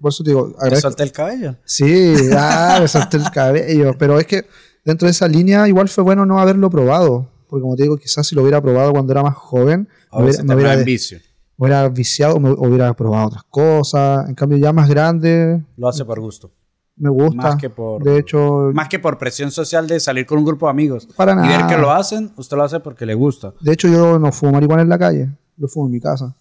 por eso te digo, ¿Te agradezco. solté el cabello? Sí, ah, me solté el cabello. Pero es que dentro de esa línea igual fue bueno no haberlo probado. Porque como te digo, quizás si lo hubiera probado cuando era más joven, me hubiera, me hubiera de- vicio. me hubiera viciado, me hubiera probado otras cosas. En cambio, ya más grande, Lo hace por gusto. me gusta. Más que por- De hecho, Más que por presión social de salir con un grupo de amigos. Para Y ver nada. que lo hacen, usted lo hace porque le gusta. de hecho yo no fumo marihuana en la calle. Yo fumo en mi casa.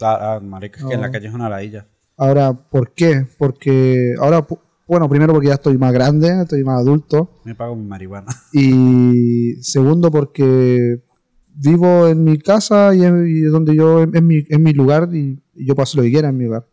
Ah, ah, marica, es que en la calle es una ladilla. Ahora, ¿por qué? Porque ahora, bueno, primero porque ya estoy más grande, estoy más adulto. Me pago mi marihuana. Y segundo, porque vivo en mi casa y es, donde yo, es mi, lugar y, yo paso lo que quiera en mi lugar.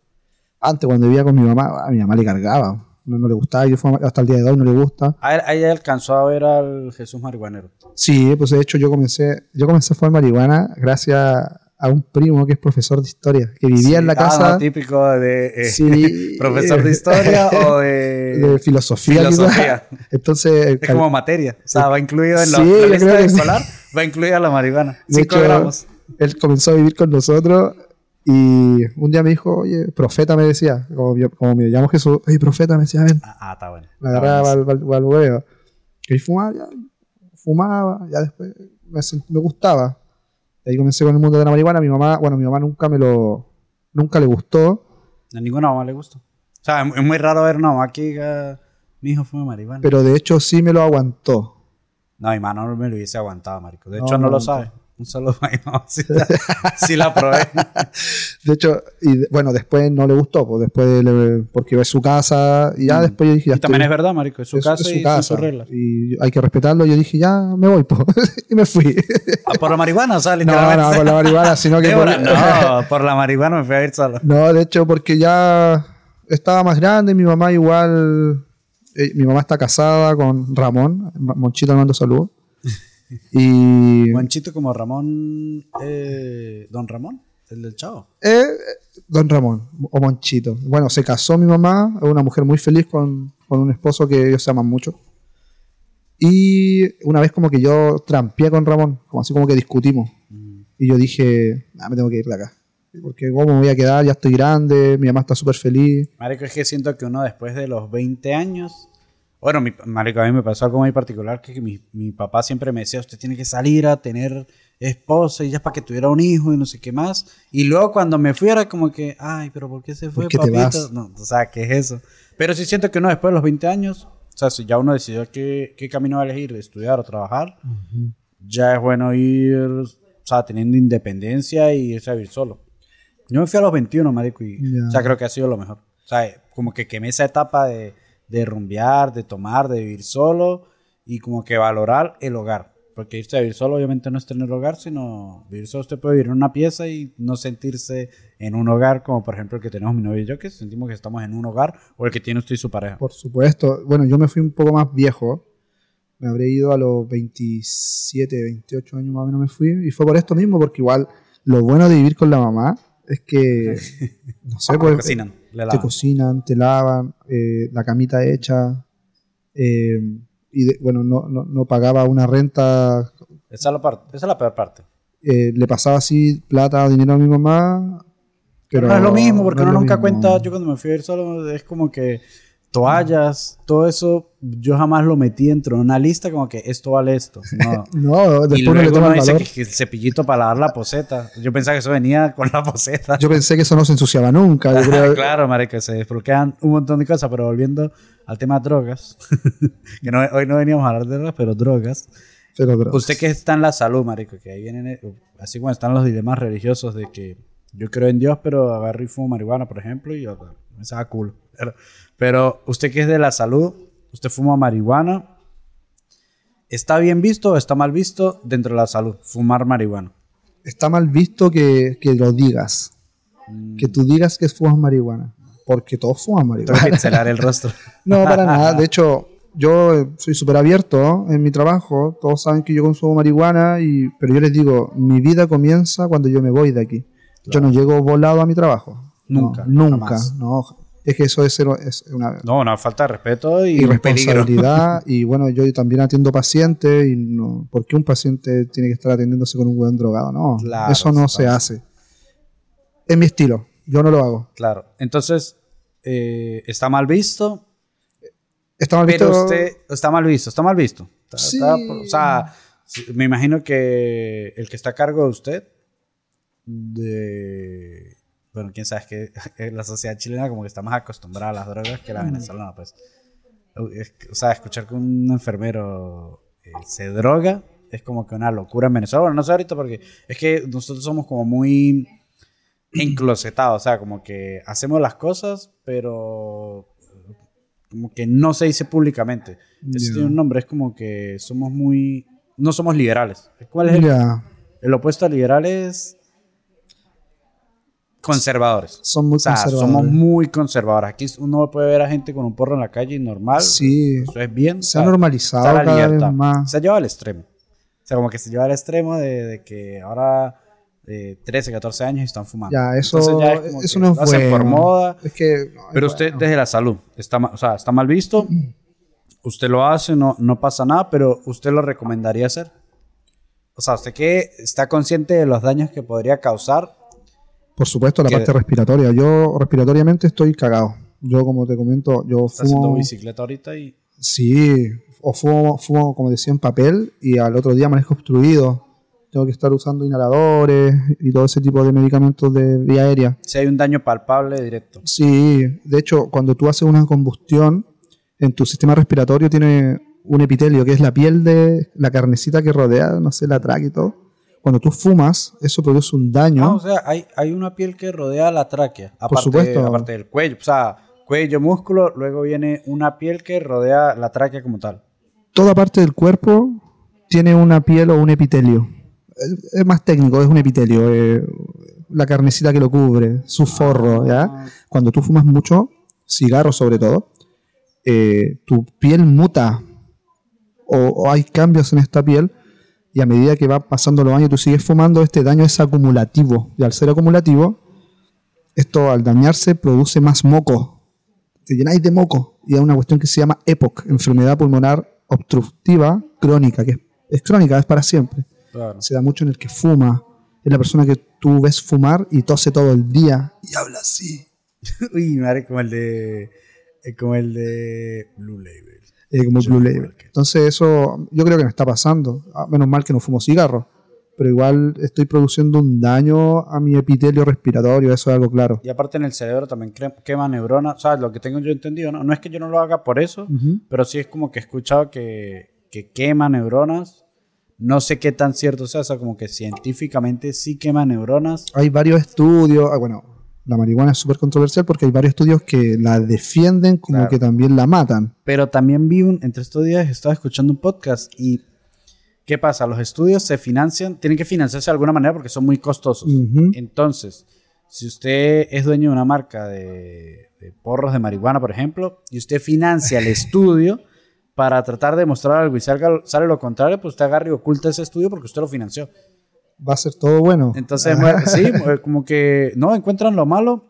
Antes, cuando vivía con mi mamá, a mi mamá le cargaba. No, no le gustaba, yo fumaba- hasta el día de hoy no le gusta. A él, a ella alcanzó a ver al Jesús marihuanero. Sí, pues de hecho yo comencé, yo comencé a fumar marihuana gracias a un primo que es profesor de historia, que vivía en la Ah, casa no, típico de eh, Sí. profesor de historia o de, de filosofía. filosofía. Entonces, Es como materia. O sea, va incluido en la, Sí, la lista creo que sí. escolar, va incluida la marihuana. De 5 hecho, gramos. él comenzó a vivir con nosotros y un día me dijo, oye, profeta me decía, como, yo- como me llamo Jesús, oye, profeta me decía, ven, Ah, ah, está bueno. me agarraba al, al, al huevo. Y fumaba, ya, fumaba, ya después me, me gustaba. Y ahí comencé con el mundo de la marihuana. Mi mamá, bueno, mi mamá nunca me lo, nunca le gustó, A ninguna mamá le gusta. O sea, es muy raro ver una mamá que diga, mi hijo fuma marihuana. pero de hecho sí me lo aguantó. No, mi mamá no me lo hubiese aguantado, marico. De hecho, no, no, lo sabe. Un saludo a mi mamá. Sí, la- sí la probé. De hecho, y bueno, después no le gustó, pues después le- porque es su casa y ya Mm. después yo dije, ya Y también es verdad, marico. Es su es- casa es su y casa, sus reglas. Y hay que respetarlo. Yo dije, ya me voy, pues. y me fui. Ah, por la marihuana, o sea, no, no, por la marihuana, sino que por, no, por la marihuana me fui a ir solo. No, de hecho, porque ya estaba más grande, mi mamá igual, eh, mi mamá está casada con Ramón, Monchito le mando saludos. Y Monchito como Ramón, eh, Don Ramón, el del chavo. eh, Don Ramón o Monchito. Bueno, se casó mi mamá, es una mujer muy feliz con, con un esposo que ellos se aman mucho. Y una vez como que yo trampeé con Ramón, como así como que discutimos. Y yo dije, ah, me tengo que ir de acá. Porque cómo me voy a quedar, ya estoy grande, mi mamá está súper feliz. Marico, es que siento que uno después de los 20 años. Bueno, mi, marico, a mí me pasó algo muy particular que mi, mi papá siempre me decía, usted tiene que salir a tener esposa y ya para que tuviera un hijo y no sé qué más. Y luego cuando me fui era como que, ay, pero ¿por qué se fue, ¿Por qué te papito? vas? No, o sea, ¿qué es eso? Pero sí siento que uno después de los 20 años, o sea, si ya uno decidió qué, qué camino va a elegir, estudiar o trabajar, ya es bueno ir, o sea, teniendo independencia y irse a vivir solo. Yo me fui a los 21, marico, y Ya. o sea, creo que ha sido lo mejor. O sea, como que quemé esa etapa de, de rumbear, de tomar, de vivir solo y como que valorar el hogar. Porque irse a vivir solo obviamente no es tener hogar, sino vivir solo usted puede vivir en una pieza y no sentirse en un hogar como por ejemplo el que tenemos mi novio y yo, que sentimos que estamos en un hogar o el que tiene usted y su pareja. Por supuesto. Bueno, yo me fui un poco más viejo. Me habré ido a los 27, 28 años más o menos me fui. Y fue por esto mismo, porque igual lo bueno de vivir con la mamá es que, no sé, pues... Te cocinan, Te lavan. cocinan, te lavan, eh, la camita hecha. eh, y de- bueno, no, no, no pagaba una renta. Esa es la, parte, esa es la peor parte. eh, le pasaba así plata, dinero a mi mamá. Pero no es lo mismo, porque no uno nunca mismo. cuenta, yo cuando me fui a ir solo, es como que toallas, todo eso, yo jamás lo metí dentro de una lista como que esto vale esto. No. No, después y no le luego toma uno el dice valor. que, que el cepillito para lavar la poseta. Yo pensaba que eso venía con la poseta. Yo pensé que eso no se ensuciaba nunca. yo creo- claro, marica, se desbloquean un montón de cosas, pero volviendo al tema drogas, que no- hoy no veníamos a hablar de drogas, pero drogas. pero, pero- Usted que está en la salud, marico, que ahí vienen, así como están los dilemas religiosos de que yo creo en Dios, pero agarro y fumo marihuana, por ejemplo, y me saca culo. Pero, pero usted que es de la salud, usted fuma marihuana, ¿está bien visto o está mal visto dentro de la salud fumar marihuana? está mal visto que, que lo digas. Que tú digas que fumas marihuana. Porque todos fuman marihuana. pixelar el rostro. No, para nada. De hecho, yo soy súper abierto en mi trabajo. Todos saben que yo consumo marihuana, y, pero yo les digo, mi vida comienza cuando yo me voy de aquí. Yo no llego volado a mi trabajo. No, Nunca, nunca. jamás. No, es que eso es, una No, una falta de respeto y irresponsabilidad. y bueno, yo también atiendo pacientes. y no, ¿Por qué un paciente tiene que estar atendiéndose con un hueón drogado? No, Claro, eso no claro. se hace. Es mi estilo. Yo no lo hago. Claro. Entonces, eh, está mal visto, Está mal pero visto. usted está mal visto, está mal visto. Está- Sí. está o sea, me imagino que el que está a cargo de usted, de... Bueno, quién sabe, es que la sociedad chilena como que está más acostumbrada a las drogas que la venezolana, pues. O sea, escuchar que un enfermero eh, se droga es como que una locura en Venezuela. Bueno, no sé ahorita porque es que nosotros somos como muy enclosetados, o sea, como que hacemos las cosas, pero como que no se dice públicamente. Eso tiene un nombre, es como que somos muy... No somos liberales. ¿Cuál es el, opuesto a liberales? Conservadores. son muy O sea, conservadores. somos muy conservadores. Aquí uno puede ver a gente con un porro en la calle y normal. Sí. Eso es bien. Se ha normalizado cada vez más. Se ha llevado al extremo. O sea, como que se lleva al extremo de, de que ahora eh, 13, 14 años y están fumando. Ya, eso, ya es eso no es lo hacen bueno. por moda. Es que, no, es Pero usted bueno. desde la salud, está, o sea, está mal visto. Usted lo hace, no, no pasa nada, pero usted lo recomendaría hacer. O sea, usted que está consciente de los daños que podría causar. Por supuesto, la que- parte respiratoria. Yo respiratoriamente estoy cagado. Yo, como te comento, yo Está haciendo fumo. bicicleta ahorita y Sí, o fumo, fumo, como decía, en papel y al otro día manejo obstruido. Tengo que estar usando inhaladores y todo ese tipo de medicamentos de vía aérea. si hay un daño palpable directo. Sí, de hecho, cuando tú haces una combustión, en tu sistema respiratorio tiene un epitelio, que es la piel de la carnecita que rodea, no sé, la tráquea y todo. Cuando tú fumas, eso produce un daño. Ah, o sea, hay, hay una piel que rodea la tráquea. Aparte, supuesto. Aparte del cuello. O sea, cuello, músculo, luego viene una piel que rodea la tráquea como tal. Toda parte del cuerpo tiene una piel o un epitelio. Es- más técnico, es un epitelio. eh, la carnecita que lo cubre, su forro, ¿ya? Cuando tú fumas mucho, cigarro sobre todo, eh, tu piel muta o, o hay cambios en esta piel y a medida que va pasando los años tú sigues fumando, este daño es acumulativo. Y al ser acumulativo, esto al dañarse produce más moco. Te llenáis de moco. Y es una cuestión que se llama EPOC, enfermedad pulmonar obstructiva crónica, que es, es crónica, es para siempre. Claro. Se da mucho en el que fuma. Es la persona que tú ves fumar y tose todo el día. Y habla así. Uy, madre, como el de. eh, Como el de Blue Label. eh, como Blue Label. Entonces eso yo creo que me está pasando. Ah, Menos mal que no fumo cigarro. Pero igual estoy produciendo un daño a mi epitelio respiratorio, eso es algo claro. Y aparte en el cerebro también quema neuronas. O sea, lo que tengo yo entendido, ¿no? No es que yo no lo haga por eso, Ujú. pero sí es como que he escuchado que, que quema neuronas. No sé qué tan cierto sea, o sea, como que científicamente sí quema neuronas. Hay varios estudios, ah, bueno, la marihuana es súper controversial porque hay varios estudios que la defienden como Claro. que también la matan. Pero también vi un, entre estos días estaba escuchando un podcast y ¿qué pasa? Los estudios se financian, tienen que financiarse de alguna manera porque son muy costosos. Entonces, si usted es dueño de una marca de, de porros de marihuana, por ejemplo, y usted financia el estudio para tratar de mostrar algo y salga, sale lo contrario, pues usted agarra y oculta ese estudio porque usted lo financió. Va a ser todo bueno. Entonces, sí, eh, como que no encuentran lo malo,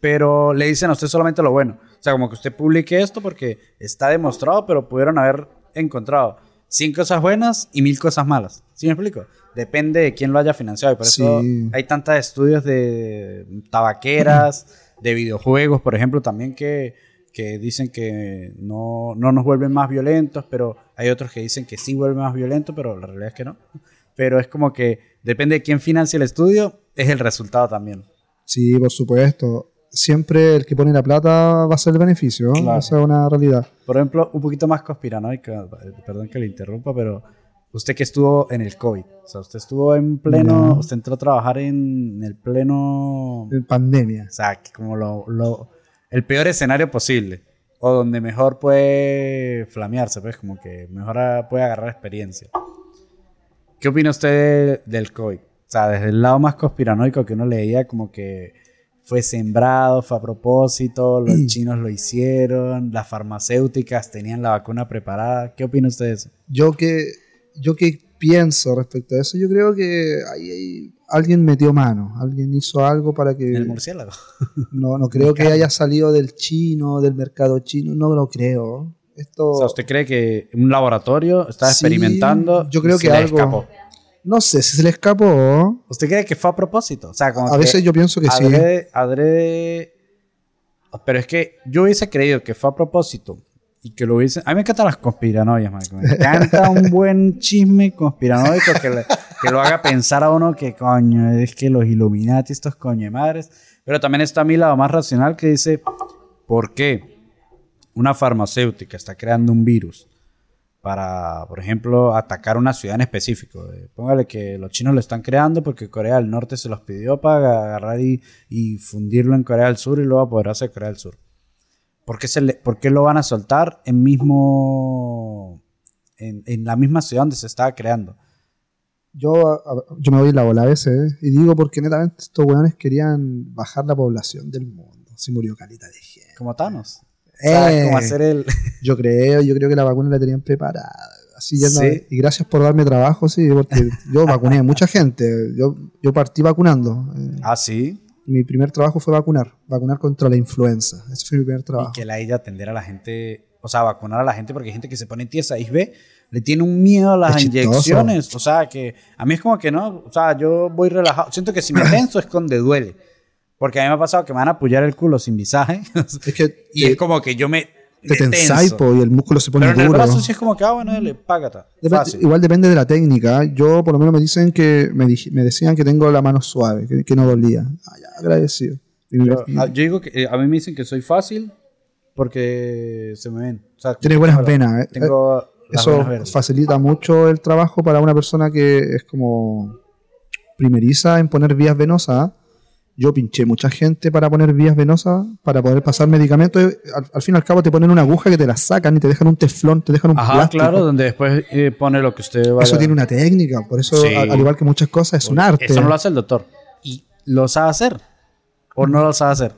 pero le dicen a usted solamente lo bueno. O sea, como que usted publique esto porque está demostrado, pero pudieron haber encontrado 100 cosas buenas y mil cosas malas. ¿Sí me explico? Depende de quién lo haya financiado. Y por eso Sí. hay tantos estudios de tabaqueras, de videojuegos, por ejemplo, también que, que dicen que no, no nos vuelven más violentos, pero hay otros que dicen que sí vuelven más violentos, pero la realidad es que no. Pero es como que depende de quién financie el estudio, es el resultado también. Sí, por supuesto. Siempre el que pone la plata va a ser el beneficio. ¿no? Claro. Esa es una realidad. Por ejemplo, un poquito más conspiranoica, perdón que le interrumpa, pero usted que estuvo en el COVID, o sea, usted estuvo en pleno, Ya. usted entró a trabajar en el pleno, En pandemia. o sea, que como lo, lo- el peor escenario posible, o donde mejor puede flamearse, pues como que mejor puede agarrar experiencia. ¿Qué opina usted del COVID? O sea, desde el lado más conspiranoico que uno leía como que fue sembrado, fue a propósito, los chinos lo hicieron, las farmacéuticas tenían la vacuna preparada. ¿Qué opina usted de eso? Yo que, yo que pienso respecto a eso, yo creo que ahí, ahí alguien metió mano, alguien hizo algo para que... El murciélago. No, no creo que haya salido del chino, del mercado chino, no lo creo. Esto, O sea, ¿usted cree que un laboratorio está Sí, experimentando? yo creo se que le algo- escapó? no sé si se le escapó. ¿Usted cree que fue a propósito? O sea, como A veces yo pienso que sí. adrede, adrede- Pero es que yo hubiese creído que fue a propósito y que lo hubiese... A mí me encantan las conspiranoias, Michael. Me encanta un buen chisme conspiranoico que, le- que lo haga pensar a uno que, coño, es que los Illuminati, estos coño madres. Pero también está a mi lado más racional que dice, ¿por qué una farmacéutica está creando un virus para, por ejemplo, atacar una ciudad en específico. Eh, Póngale que los chinos lo están creando porque Corea del Norte se los pidió para agarrar y, y fundirlo en Corea del Sur y luego apoderarse de Corea del Sur. ¿Por qué, por qué lo van a soltar en mismo en, en la misma ciudad donde se estaba creando? Yo, yo me doy la bola a veces ¿eh? y digo porque netamente estos weones querían bajar la población del mundo. Si murió calita de gente. Como Thanos. Eh, como hacer el... Yo creo, yo creo que la vacuna la tenían preparada. Así ya no- Sí. y gracias por darme trabajo, sí, porque yo vacuné a mucha gente. Yo, yo partí vacunando. eh, Ah, sí. mi primer trabajo fue vacunar, vacunar contra la influenza. Ese fue mi primer trabajo. Y que la ella atender a la gente, o sea, vacunar a la gente porque hay gente que se pone tiesa y ve, le tiene un miedo a las Es chistoso. inyecciones. O sea, que a mí es como que no, o sea, yo voy relajado. Siento que si me tenso es donde duele. Porque a mí me ha pasado que me van a apoyar el culo sin visaje. Es que y te, es como que yo me. te po, y el músculo se pone Pero en el duro. brazo sí es como que, ah, bueno, dale, págata. Dep- Fácil. Igual depende de la técnica. Yo, por lo menos, me dicen que me, me decían que tengo la mano suave, que, que no dolía. Ah, ya, agradecido. Yo, ah, yo digo que eh, a mí me dicen que soy fácil porque se me ven. O sea, Tienes buenas venas. eh. Tengo las Eso facilita mucho el trabajo para una persona que es como primeriza en poner vías venosas. Yo pinché mucha gente para poner vías venosas, para poder pasar medicamentos. Al, al fin y al cabo te ponen una aguja que te la sacan y te dejan un teflón, te dejan un Ajá, plástico. claro, donde después eh, pone lo que usted vaya. Eso tiene una técnica, por eso, Sí. al, al igual que muchas cosas, es un arte. Eso no lo hace el doctor. ¿Y lo sabe hacer? ¿O no lo sabe hacer?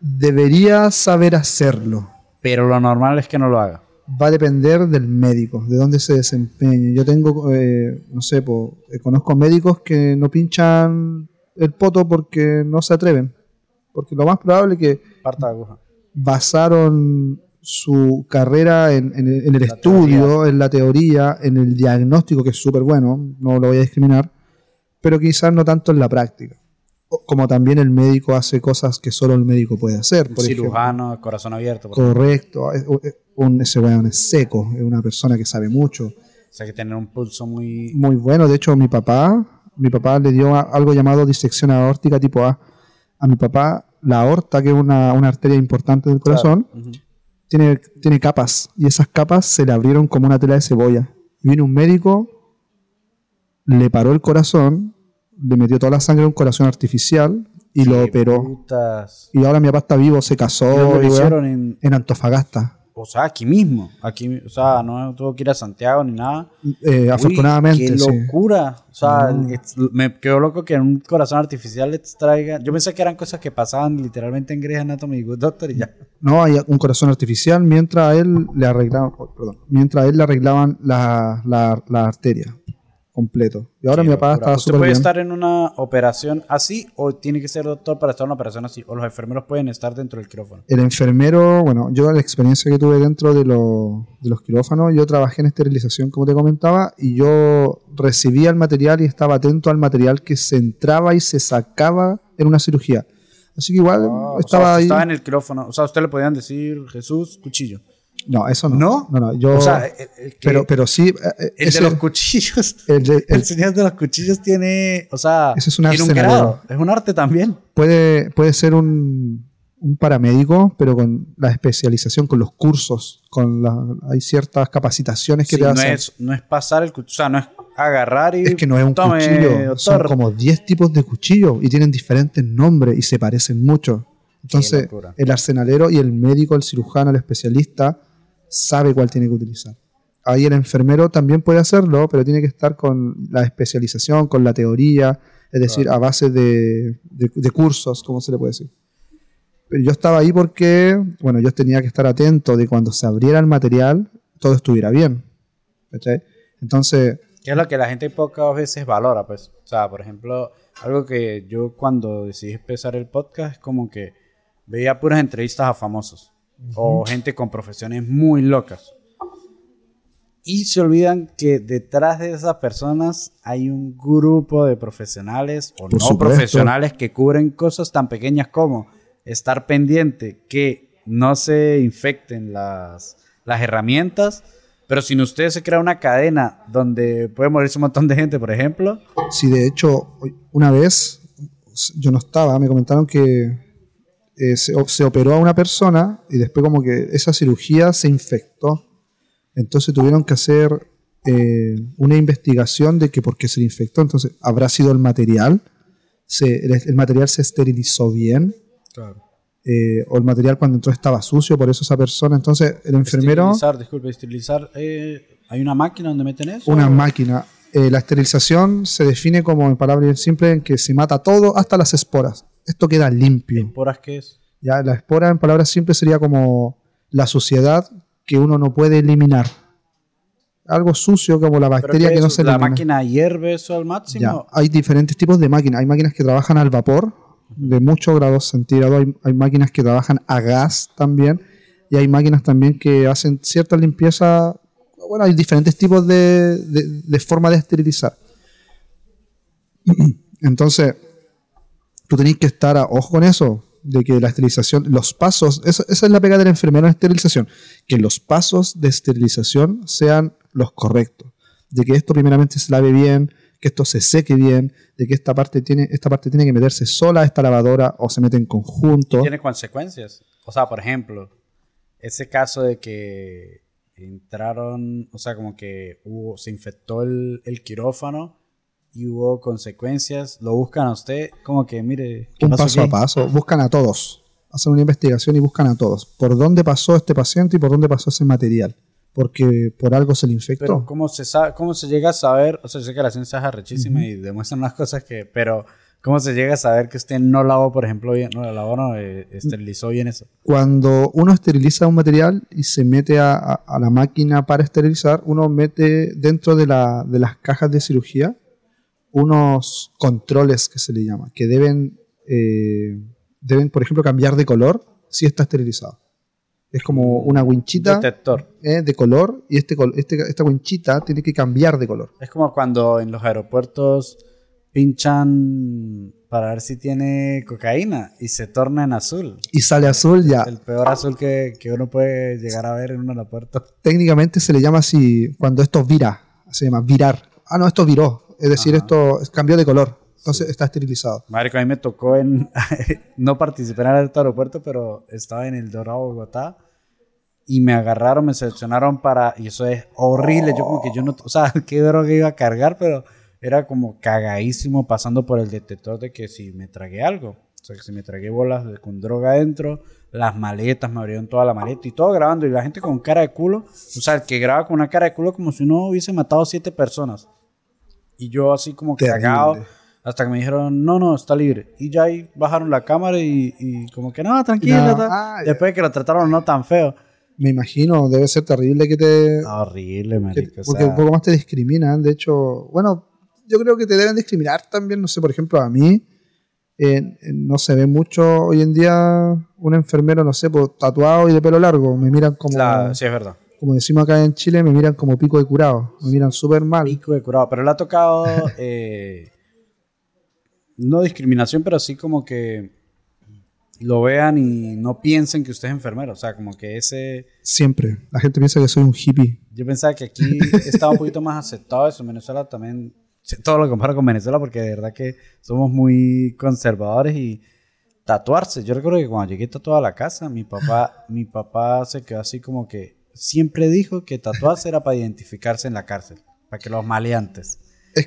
Debería saber hacerlo. Pero lo normal es que no lo haga. Va a depender del médico, de dónde se desempeñe. Yo tengo, eh, no sé, po, eh, conozco médicos que no pinchan el poto porque no se atreven. Porque lo más probable es que Parta aguja. basaron su carrera en, en el, en el La estudio, en la teoría, en el diagnóstico, que es súper bueno, no lo voy a discriminar, pero quizás no tanto en la práctica. Como también el médico hace cosas que solo el médico puede hacer. Por ejemplo. cirujano, corazón abierto. por. Correcto. un- ese weón es seco, es una persona que sabe mucho. O sea, hay que tener un pulso muy... Muy bueno. De hecho, mi papá, mi papá le dio algo llamado disección aórtica tipo A. A mi papá, la aorta, que es una, una arteria importante del corazón, tiene, tiene capas. Y esas capas se le abrieron como una tela de cebolla. Y vino un médico, le paró el corazón, le metió toda la sangre en un corazón artificial y lo operó. putas. Y ahora mi papá está vivo, se casó. ¿Y dónde lo hicieron en... en Antofagasta. o sea, aquí mismo. Aquí, o sea, no tuvo que ir a Santiago ni nada. Eh, Uy, afortunadamente, Qué sí. locura. O sea, No. me quedó loco que en un corazón artificial le traiga. Yo pensé que eran cosas que pasaban literalmente en Grey's Anatomy Good Doctor y ya. No, hay un corazón artificial mientras a él le arreglaban, oh, perdón, mientras a él le arreglaban la, la, la arteria completo. Y ahora Qué mi papá locura. está ¿Usted puede bien. estar en una operación así o tiene que ser doctor para estar en una operación así? O los enfermeros pueden estar dentro del quirófano. El enfermero, bueno, yo la experiencia que tuve dentro de, lo- de los quirófanos, yo trabajé en esterilización, como te comentaba, y yo recibía el material y estaba atento al material que se entraba y se sacaba en una cirugía. Así que igual Ah, o sea, estaba ahí. estaba en el quirófano. O sea, usted le podían decir Jesús, cuchillo. No, eso no. ¿No? No, no, yo. o sea, el, el que- pero, pero sí. eh, el ese- de los cuchillos. el de- el- El señor de los cuchillos tiene, o sea, Ese es un tiene un arsenalero. grado. Es un arte también. puede, puede ser un, un paramédico, pero con la especialización, con los cursos, con la, hay ciertas capacitaciones que Sí, te no, hacen. es, no es pasar el cuchillo, o sea, no es agarrar y... Es que no es un "Tome, cuchillo, son doctor". como 10 tipos de cuchillos y tienen diferentes nombres y se parecen mucho. Entonces, el arsenalero y el médico, el cirujano, el especialista, sabe cuál tiene que utilizar. Ahí el enfermero también puede hacerlo, pero tiene que estar con la especialización, con la teoría, es decir, a base de, de- de cursos, como se le puede decir. Pero yo estaba ahí porque, bueno, yo tenía que estar atento de cuando se abriera el material, todo estuviera bien. ¿cachai? Entonces, Que es lo que la gente pocas veces valora, pues. O sea, por ejemplo, algo que yo cuando decidí empezar el podcast es como que veía puras entrevistas a famosos o gente con profesiones muy locas. Y se olvidan que detrás de esas personas hay un grupo de profesionales o Por no supuesto. profesionales que cubren cosas tan pequeñas como estar pendiente que no se infecten las, las herramientas. Pero sin ustedes se crea una cadena donde puede morirse un montón de gente, por ejemplo. Sí, de hecho, una vez yo no estaba, me comentaron que eh, se, se operó a una persona y después como que esa cirugía se infectó. Entonces tuvieron que hacer eh, una investigación de que por qué se le infectó. Entonces, ¿habrá sido el material? Se- el, el material se esterilizó bien. Eh, o el material cuando entró estaba sucio, por eso esa persona. Entonces, el enfermero... Esterilizar, disculpe, esterilizar. ¿Hay una máquina donde meten eso? Una máquina. Eh, la esterilización se define como, en palabras simples, en que se mata todo hasta las esporas. Esto queda limpio. ¿Esporas qué es? Ya, la espora, en palabras simples, sería como la suciedad que uno no puede eliminar. Algo sucio como la ¿Pero bacteria que no se ¿La elimina. máquina hierve eso al Ya, máximo? Hay diferentes tipos de máquinas. Hay máquinas que trabajan al vapor de muchos grados centígrados. Hay, hay máquinas que trabajan a gas también. Y hay máquinas también que hacen cierta limpieza. Bueno, hay diferentes tipos de, de, de forma de esterilizar. Entonces, tú tenés que estar a ojo con eso, de que la esterilización, los pasos, esa, es la pega del enfermero en esterilización, que los pasos de esterilización sean los correctos, de que esto primeramente se lave bien, que esto se seque bien, de que esta parte tiene, esta parte tiene que meterse sola a esta lavadora o se mete en conjunto. Tiene consecuencias. O sea, por ejemplo, ese caso de que entraron, o sea, como que hubo, se infectó el, el quirófano y hubo consecuencias, lo buscan a usted, como que, mire, ¿qué un pasó paso aquí? a paso, buscan a todos, hacen una investigación y buscan a todos, por dónde pasó este paciente y por dónde pasó ese material, porque por algo se le infectó. Pero ¿cómo se, sabe, ¿cómo se llega a saber? O sea, yo sé que la ciencia es arrechísima y demuestran unas cosas que... Pero, ¿cómo se llega a saber que usted no lavó, por ejemplo, bien? No, lavó, no, eh, esterilizó bien eso. Cuando uno esteriliza un material y se mete a, a- a la máquina para esterilizar, uno mete dentro de, la- de las cajas de cirugía unos controles que se le llama, que deben, eh, deben, por ejemplo, cambiar de color si está esterilizado. Es como una winchita Detector. eh, de color y este, este- esta winchita tiene que cambiar de color. Es como cuando en los aeropuertos pinchan para ver si tiene cocaína y se torna en azul. Y sale azul ya. El peor azul que, que uno puede llegar a ver en un aeropuerto. Técnicamente se le llama así cuando esto vira, se llama virar. Ah, no, esto viró. Es decir, Ajá. esto cambió de color. Entonces está esterilizado. Que a mí me tocó en... no participé en el aeropuerto, pero estaba en el Dorado, Bogotá. Y me agarraron, me seleccionaron para... Y eso es horrible. Yo como que yo no... O sea, qué droga iba a cargar, pero era como cagadísimo pasando por el detector de que si me tragué algo. O O sea, que si me tragué bolas de- con droga adentro, las maletas, me abrieron toda la maleta y todo grabando. Y la gente con cara de culo, o sea, el que graba con una cara de culo como si no hubiese matado siete personas. Y yo así como Terrible. cagado, hasta que me dijeron, no, no, está libre. Y ya ahí bajaron la cámara y, y como que, no, tranquilo. No, ah. Después de que lo trataron no tan feo. Me imagino, debe ser terrible que te... Horrible, que- marico. o porque sea, un poco más te discriminan. De hecho, bueno, yo creo que te deben discriminar también. No sé, por ejemplo, a mí eh, no se ve mucho hoy en día un enfermero, no sé, pues, tatuado y de pelo largo. Me miran como, la- sí, es verdad. como decimos acá en Chile, me miran como pico de curado. Me miran súper mal. Pico de curado. Pero le ha tocado. eh, no discriminación, pero sí como que lo vean y no piensen que usted es enfermero. O sea, como que ese. Siempre. La gente piensa que soy un hippie. Yo pensaba que aquí estaba un poquito más aceptado eso. En Venezuela también. Todo lo comparo con Venezuela porque de verdad que somos muy conservadores y tatuarse. Yo recuerdo que cuando llegué tatuado a la casa, mi papá, mi papá se quedó así como que siempre dijo que tatuarse era para identificarse en la cárcel, para que los maleantes.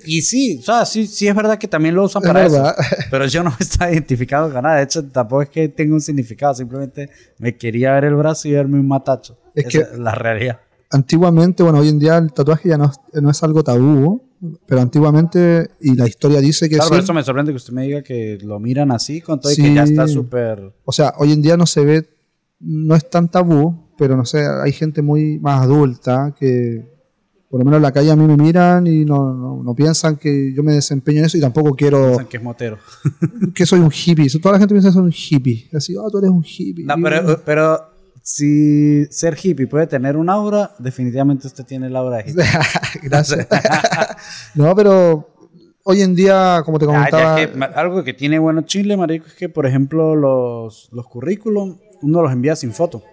Y sí, o sea, sí, sí es verdad que también lo usan Es para verdad. eso. Pero yo no me estaba identificado con nada. De hecho, tampoco es que tenga un significado. Simplemente me quería ver el brazo y verme un matacho. Es Esa que- es la realidad. Antiguamente, bueno, hoy en día el tatuaje ya no, es- no es algo tabú, pero antiguamente, y la historia dice que Claro, sí, por eso me sorprende que usted me diga que lo miran así, con todo y que Sí. ya está súper. o sea, hoy en día no se ve, no es tan tabú, pero no sé, hay gente muy más adulta que por lo menos en la calle a mí me miran y no, no, no piensan que yo me desempeño en eso y tampoco quiero Piensan que es motero. que soy un hippie. Toda la gente piensa que soy un hippie. Así, oh, tú eres un hippie. No, pero, pero si ser hippie puede tener un aura, definitivamente usted tiene el aura de hippie. Gracias. no, pero hoy en día, como te Ah, ya comentaba, que algo que tiene bueno Chile, marico, es que, por ejemplo, los, los currículum, uno los envía sin foto.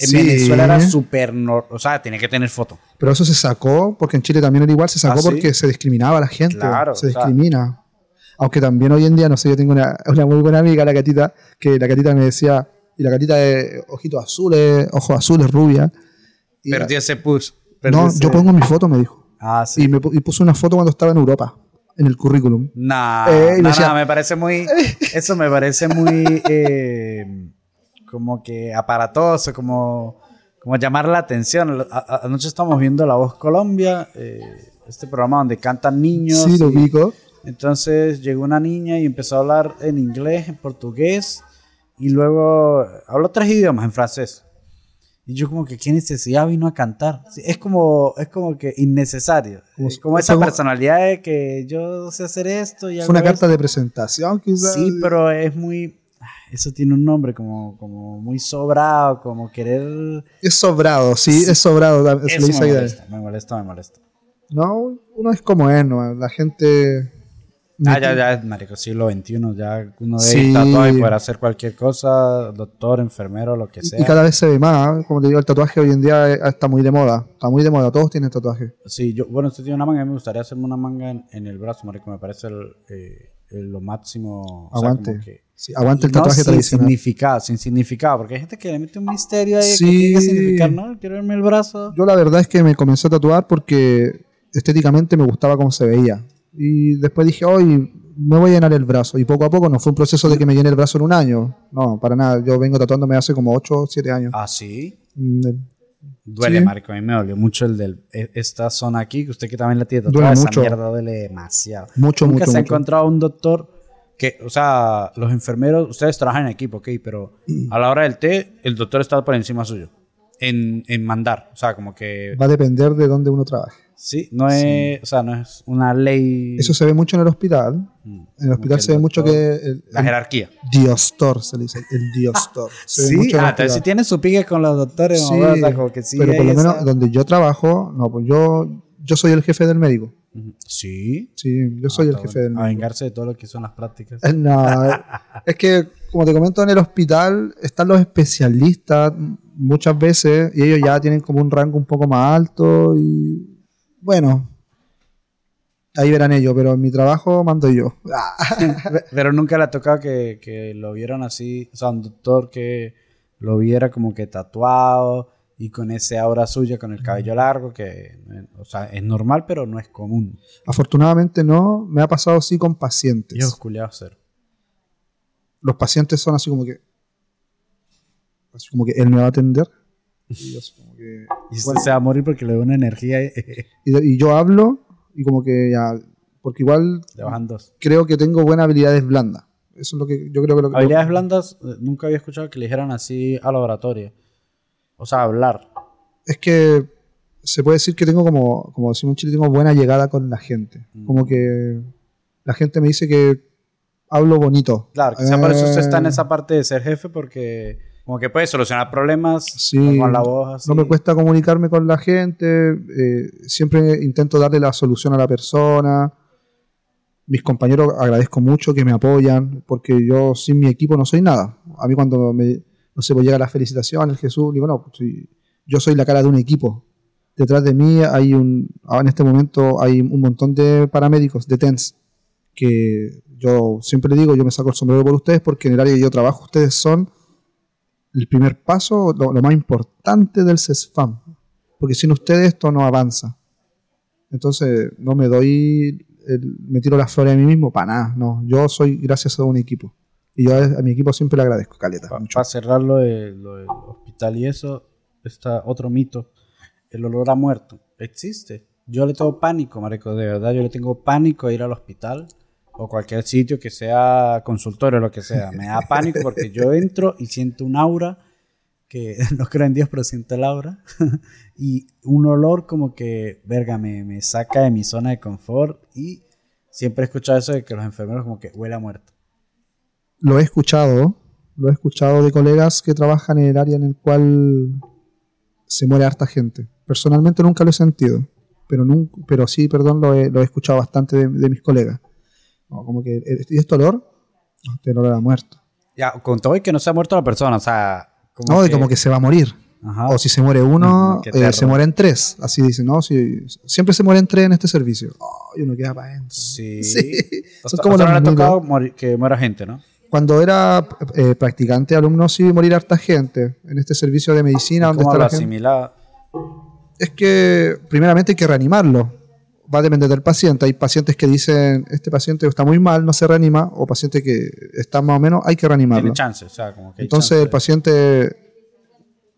En Sí. Venezuela era súper... O sea, tiene que tener foto. pero eso se sacó, porque en Chile también era igual, se sacó ¿Ah, sí? porque se discriminaba a la gente. Claro, se o sea- discrimina. Aunque también hoy en día, no sé, yo tengo una, una muy buena amiga, la catita, que la catita me decía, y la catita de ojitos azules, ojos azules, rubia. Y Perdió ese push. no, ese- yo pongo mi foto, me dijo. Ah, sí. Y me pu- y puse una foto cuando estaba en Europa, en el currículum. Nah, Eh, nah, decía- nah, me parece muy. Eso me parece muy. eh, como que aparatoso, como, como llamar la atención. A- a- anoche estamos viendo La Voz Colombia, eh, este programa donde cantan niños. Sí, lo ubico. entonces llegó una niña y empezó a hablar en inglés, en portugués, y luego habló tres idiomas en francés. Y yo como que qué necesidad vino a cantar. Sí, es como es como que innecesario. Como- Es como esa como- personalidad de que yo sé hacer esto y Fue hago una esto. carta de presentación, quizás. Sí, pero es muy eso tiene un nombre como como muy sobrado, como querer Es sobrado, sí, es sobrado. Eso me molesta, me molesta, me molesta. No, uno es como es, ¿no? La gente. Ah, ya, ya, marico, siglo XXI, ya uno debe Sí. ir tatuado y poder hacer cualquier cosa, doctor, enfermero, lo que sea. Y cada vez se ve más, ¿eh? como te digo, el tatuaje hoy en día eh, está muy de moda. Está muy de moda, todos tienen tatuaje. Sí, yo, bueno, usted tiene una manga, a mí me gustaría hacerme una manga en, en el brazo, marico, me parece el, eh, el- lo máximo. o sea, Aguante. que- Sí, aguante el No tatuaje sin tradicional. significado, sin significado, porque hay gente que le mete un misterio ahí Sí. que tiene que significar, ¿no? Quiero verme el brazo. Yo la verdad es que me comencé a tatuar porque estéticamente me gustaba cómo se veía. Y después dije, hoy me voy a llenar el brazo. Y poco a poco no fue un proceso de que me llene el brazo en un año. No, para nada. Yo vengo tatuándome hace como 8 o 7 años. Ah, sí. Mm, Duele, Sí. marico, a mí me dolió mucho el del, e- esta zona aquí, que usted que también la tiene tatuada, esa mucho. mierda duele demasiado. Mucho, Nunca mucho, se ha encontrado un doctor que, o sea, los enfermeros, ustedes trabajan en equipo, ok, pero a la hora del té, el doctor está por encima suyo. En, en mandar, o sea, como que, Va a depender de dónde uno trabaje. Sí, no es, o sea, no es una ley. Eso se ve mucho en el hospital. Mm, En el hospital se ve el mucho que el, La el jerarquía. diostor se le dice, el diostor. Se ve Sí, mucho en el ah, entonces tiene su pique con los doctores, Sí, o sea, como que sí. pero por lo menos esa- donde yo trabajo, no, pues yo, yo soy el jefe del médico. Sí. Sí, yo soy Ah, el está jefe bueno. del A médico. vengarse de todo lo que son las prácticas. Eh, No, eh, es que, como te comento, en el hospital están los especialistas muchas veces y ellos ya tienen como un rango un poco más alto y bueno, ahí verán ellos, pero en mi trabajo mando yo. Pe- Pero nunca le ha tocado que, que lo vieran así, o sea, un doctor que lo viera como que tatuado y con ese aura suya, con el cabello largo, que, o sea, es normal, pero no es común. Afortunadamente no, me ha pasado sí con pacientes. Yo culiado cero. los pacientes son así como que, así como que él me va a atender. Y yo así como que, Y usted bueno, se va a morir porque le da una energía y yo hablo y como que ya, porque igual le bajan dos. creo que tengo buenas habilidades blandas. Eso es lo que yo creo que lo que... Habilidades blandas, eh, nunca había escuchado que le dijeran así a la oratoria. O sea, hablar. Es que se puede decir que tengo como, como decimos en Chile, tengo buena llegada con la gente. Mm. Como que la gente me dice que hablo bonito. Claro, quizá por eso usted está en Eh, esa parte de ser jefe porque como que puede solucionar problemas Sí, con la voz así. No me cuesta comunicarme con la gente, eh, siempre intento darle la solución a la persona. Mis compañeros agradezco mucho que me apoyan, porque yo sin mi equipo no soy nada. A mí cuando me, no sé, pues llega la felicitación, el Jesús, digo, no, pues, yo soy la cara de un equipo. Detrás de mí hay un, ahora en este momento hay un montón de paramédicos, de TENS, que yo siempre digo, yo me saco el sombrero por ustedes, porque en el área que yo trabajo ustedes son el primer paso, lo, lo más importante del CESFAM. Porque sin ustedes esto no avanza. Entonces, no me doy, el- me tiro las flores a mí mismo, para nada. No, yo soy gracias a un equipo. Y yo a, a mi equipo siempre le agradezco, Caleta. Para mucho. cerrar lo, de- lo del hospital y eso, está otro mito. El olor a muerto. Existe. Yo le tengo pánico, marico, de verdad. Yo le tengo pánico a ir al hospital o cualquier sitio que sea consultorio, lo que sea. Me da pánico porque yo entro y siento un aura que no creo en Dios, pero siento el aura. y un olor como que, verga, me, me saca de mi zona de confort. Y siempre he escuchado eso de que los enfermeros como que huele a muerto. Lo he escuchado, lo he escuchado de colegas que trabajan en el área en el cual se muere harta gente. Personalmente nunca lo he sentido, pero, nunca, pero sí, perdón, lo he, lo he escuchado bastante de mis colegas. No, como que, ¿y este olor? No, Este olor a muerto. Ya, con todo y que no se ha muerto la persona, o sea... No, de como que se va a morir. Ajá. O si se muere uno, Mm, eh, se mueren tres. Así dicen, ¿no? Si, siempre se mueren tres en este servicio. Oh, y uno queda para adentro. Sí. Sí. O sea, como o sea, no tocado que muera gente, ¿no? Cuando era eh, practicante alumno, sí morir harta gente en este servicio de medicina. Donde ¿Cómo está lo la gente. Es que primeramente hay que reanimarlo. Va a depender del paciente. Hay pacientes que dicen, este paciente está muy mal, no se reanima. O pacientes que están más o menos, hay que reanimarlo. Tiene chance, o sea, como que hay Entonces chance el paciente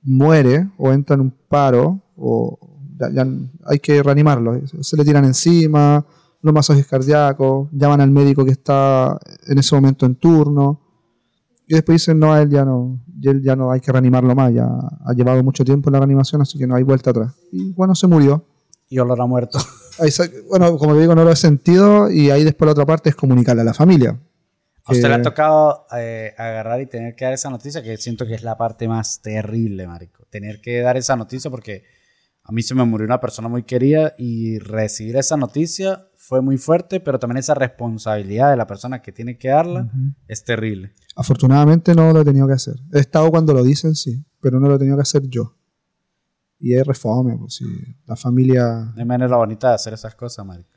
muere o entra en un paro o ya, ya hay que reanimarlo. Se le tiran encima, los masajes cardíacos, llaman al médico que está en ese momento en turno y después dicen no, a él ya no, y él ya no hay que reanimarlo más, ya ha llevado mucho tiempo en la reanimación, así que no hay vuelta atrás. Y bueno, se murió. Y olor a muerto. Bueno, como te digo, no lo he sentido y ahí después la otra parte es comunicarle a la familia. ¿A usted le ha Que- tocado eh, agarrar y tener que dar esa noticia? Que siento que es la parte más terrible, marico. Tener que dar esa noticia porque a mí se me murió una persona muy querida y recibir esa noticia fue muy fuerte, pero también esa responsabilidad de la persona que tiene que darla es terrible. Afortunadamente no lo he tenido que hacer. He estado cuando lo dicen, sí, pero no lo he tenido que hacer yo. Y es refome, pues sí. La familia. Hay manera bonita de hacer esas cosas, marico.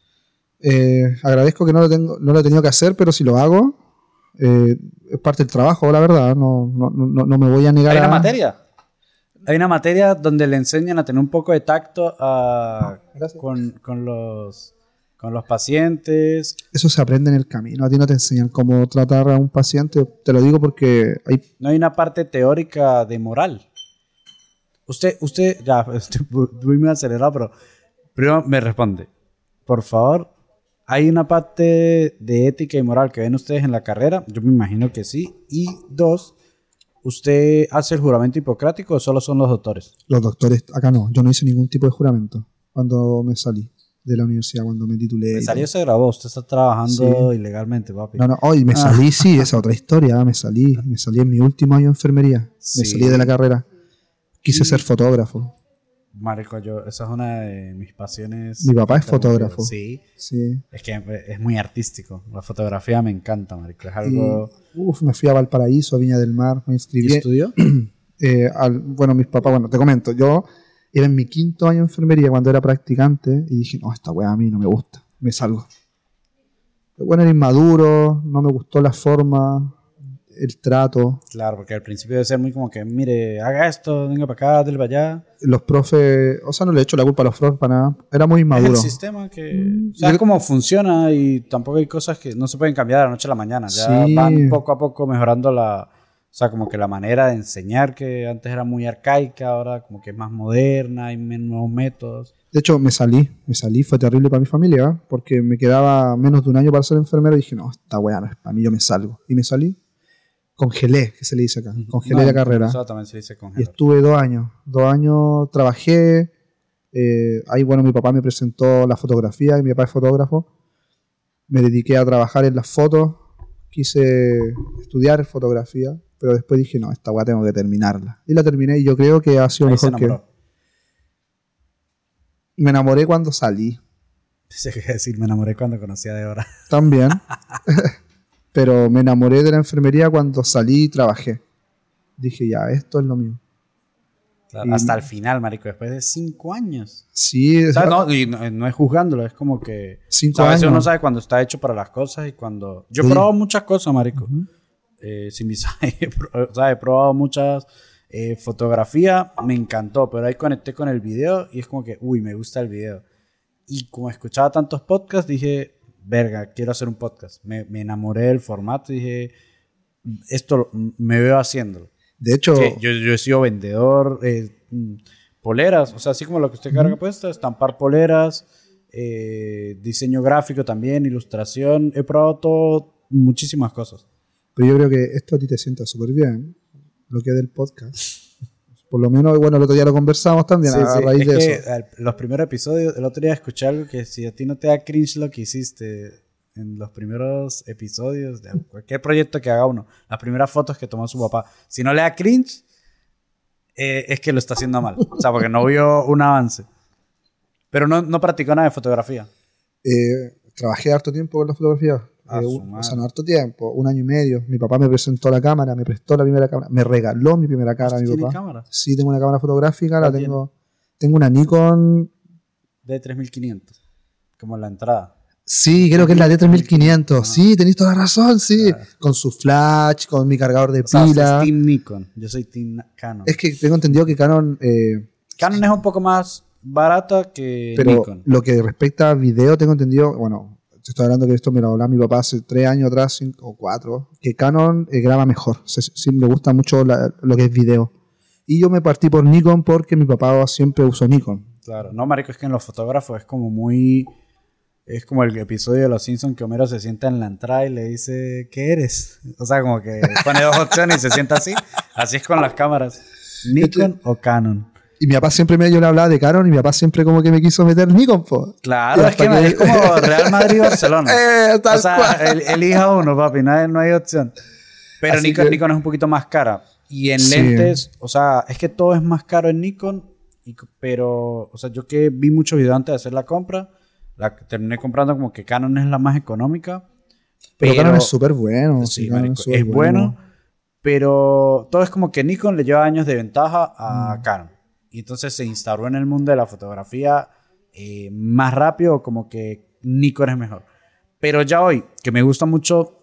eh, agradezco que no lo, tengo, no lo he tenido que hacer, pero si lo hago, eh, es parte del trabajo, la verdad. No, no, no, no me voy a negar Hay una a. materia. Hay una materia donde le enseñan a tener un poco de tacto a- Gracias. con, con los, con los pacientes. Eso se aprende en el camino. A ti no te enseñan cómo tratar a un paciente. Te lo digo porque hay. No hay una parte teórica de moral. Usted, usted, ya, estoy muy acelerado, pero primero me responde. Por favor, ¿hay una parte de ética y moral que ven ustedes en la carrera? Yo me imagino que sí. Y dos, ¿usted hace el juramento hipocrático o solo son los doctores? Los doctores, acá no. Yo no hice ningún tipo de juramento cuando me salí de la universidad, cuando me titulé. Me salió se grabó, usted está trabajando ilegalmente, papi. No, no, hoy me salí, sí, esa otra historia, ah, me salí, me salí en mi último año de enfermería, Sí. me salí de la carrera, quise Y- ser fotógrafo, Marico, yo, esa es una de mis pasiones. Mi papá es fotógrafo. Sí, sí. es que es muy artístico. La fotografía me encanta, marico. Es Y, algo... uf, me fui a Valparaíso, a Viña del Mar, me ¿Y inscribí. estudió? eh, al- bueno, mis papás, bueno, te comento, yo era en mi quinto año de enfermería cuando era practicante y dije, no, esta weá a mí no me gusta, me salgo. Pero bueno, era inmaduro, no me gustó la forma, el trato. Claro, porque al principio debe ser muy como que, mire, haga esto, venga para acá, dele para allá. Los profes, o sea, no le echo la culpa a los profes para nada. Era muy Es maduro. el sistema que... Mm, O sea, es como funciona y tampoco hay cosas que no se pueden cambiar de la noche a la mañana. Ya Sí. van poco a poco mejorando la... O sea, como que la manera de enseñar que antes era muy arcaica, ahora como que es más moderna, hay nuevos métodos. De hecho, me salí, me salí, fue terrible para mi familia, ¿eh? porque me quedaba menos de un año para ser enfermero y dije, no, esta weá no es para mí, yo me salgo. Y me salí, congelé, que se le dice acá, congelé No, la carrera. Eso también se dice Y congelar. estuve dos años, dos años trabajé, eh, ahí bueno, mi papá me presentó la fotografía, y mi papá es fotógrafo, me dediqué a trabajar en las fotos, quise estudiar fotografía, pero después dije, no, esta weá tengo que terminarla. Y la terminé y yo creo que ha sido Ahí mejor que... Me enamoré cuando salí. Pensé que decir, me enamoré cuando conocí a Débora. También. Pero me enamoré de la enfermería cuando salí y trabajé. Dije, ya, esto es lo mío. Claro, Y- Hasta el final, marico, después de cinco años. Sí, O sea, no, y no, no es juzgándolo, es como que... cinco O sea, a veces años. uno sabe cuando está hecho para las cosas y cuando... Yo he Sí. probado muchas cosas, marico. Ujú. Eh, sin visaje, he pro- o sea, he probado muchas... eh, fotografía, me encantó, pero ahí conecté con el video y es como que, uy, me gusta el video. Y como escuchaba tantos podcasts, dije, verga, quiero hacer un podcast. Me, me enamoré del formato y dije, esto me veo haciéndolo. De hecho, yo, yo he sido vendedor, eh, poleras, o sea, así como lo que usted carga puesta, estampar poleras, eh, diseño gráfico también, ilustración, he probado todo, muchísimas cosas. pero yo creo que esto a ti te sienta súper bien, lo que es del podcast. Por lo menos, bueno, el otro día lo conversamos también Sí, a sí, raíz es de que eso. al- los primeros episodios, el otro día escuché algo que si a ti no te da cringe lo que hiciste en los primeros episodios de cualquier proyecto que haga uno, las primeras fotos que tomó su papá, si no le da cringe, eh, es que lo está haciendo mal. O sea, porque no vio un avance. Pero no, no practicó nada de fotografía. Eh, trabajé harto tiempo con la fotografía. Eh, un- o sea, madre. no harto tiempo, un año y medio. Mi papá me presentó la cámara, me prestó la primera cámara, me regaló mi primera cámara mi ¿Tiene papá. cámara? Sí, tengo una cámara fotográfica, la ¿Cuál tengo. Tengo una Nikon. De 3500. Como la entrada. Sí, creo que es la D3500. Ah. Sí, tenéis toda la razón, sí. Con su flash, con mi cargador de O sea, pila. Team Nikon. Yo soy Team Canon. Es que tengo entendido que Canon, eh, Canon es un poco más barata que pero Nikon. lo que respecta a video, tengo entendido, bueno, te estoy hablando que esto me lo hablaba mi papá hace tres años atrás, cinco o cuatro, que Canon eh, graba mejor. Se- me gusta mucho la- lo que es video. Y yo me partí por Nikon porque mi papá siempre usó Nikon. Claro, no, marico, es que en los fotógrafos es como muy... Es como el episodio de Los Simpsons que Homero se sienta en la entrada y le dice, ¿qué eres? O sea, como que pone dos opciones y se sienta así. Así es con las cámaras. Nikon o Canon. Y mi papá siempre me, yo le hablaba de Canon y mi papá siempre como que me quiso meter Nikon, po. Claro, es que que- es como Real Madrid y Barcelona. Eh, tal o sea, cual. el- elija uno, papi, no hay, no hay opción. Pero Nikon, que- Nikon es un poquito más cara. Y en Sí. lentes, o sea, es que todo es más caro en Nikon. y pero, o sea, yo que vi muchos videos antes de hacer la compra, la terminé comprando como que Canon es la más económica. Pero, Canon es súper bueno. Sí, marico, es bueno, pero todo es como que Nikon le lleva años de ventaja a Mm. Canon. Y entonces se instauró en el mundo de la fotografía eh, más rápido, como que Nikon es mejor. Pero ya hoy, que me gusta mucho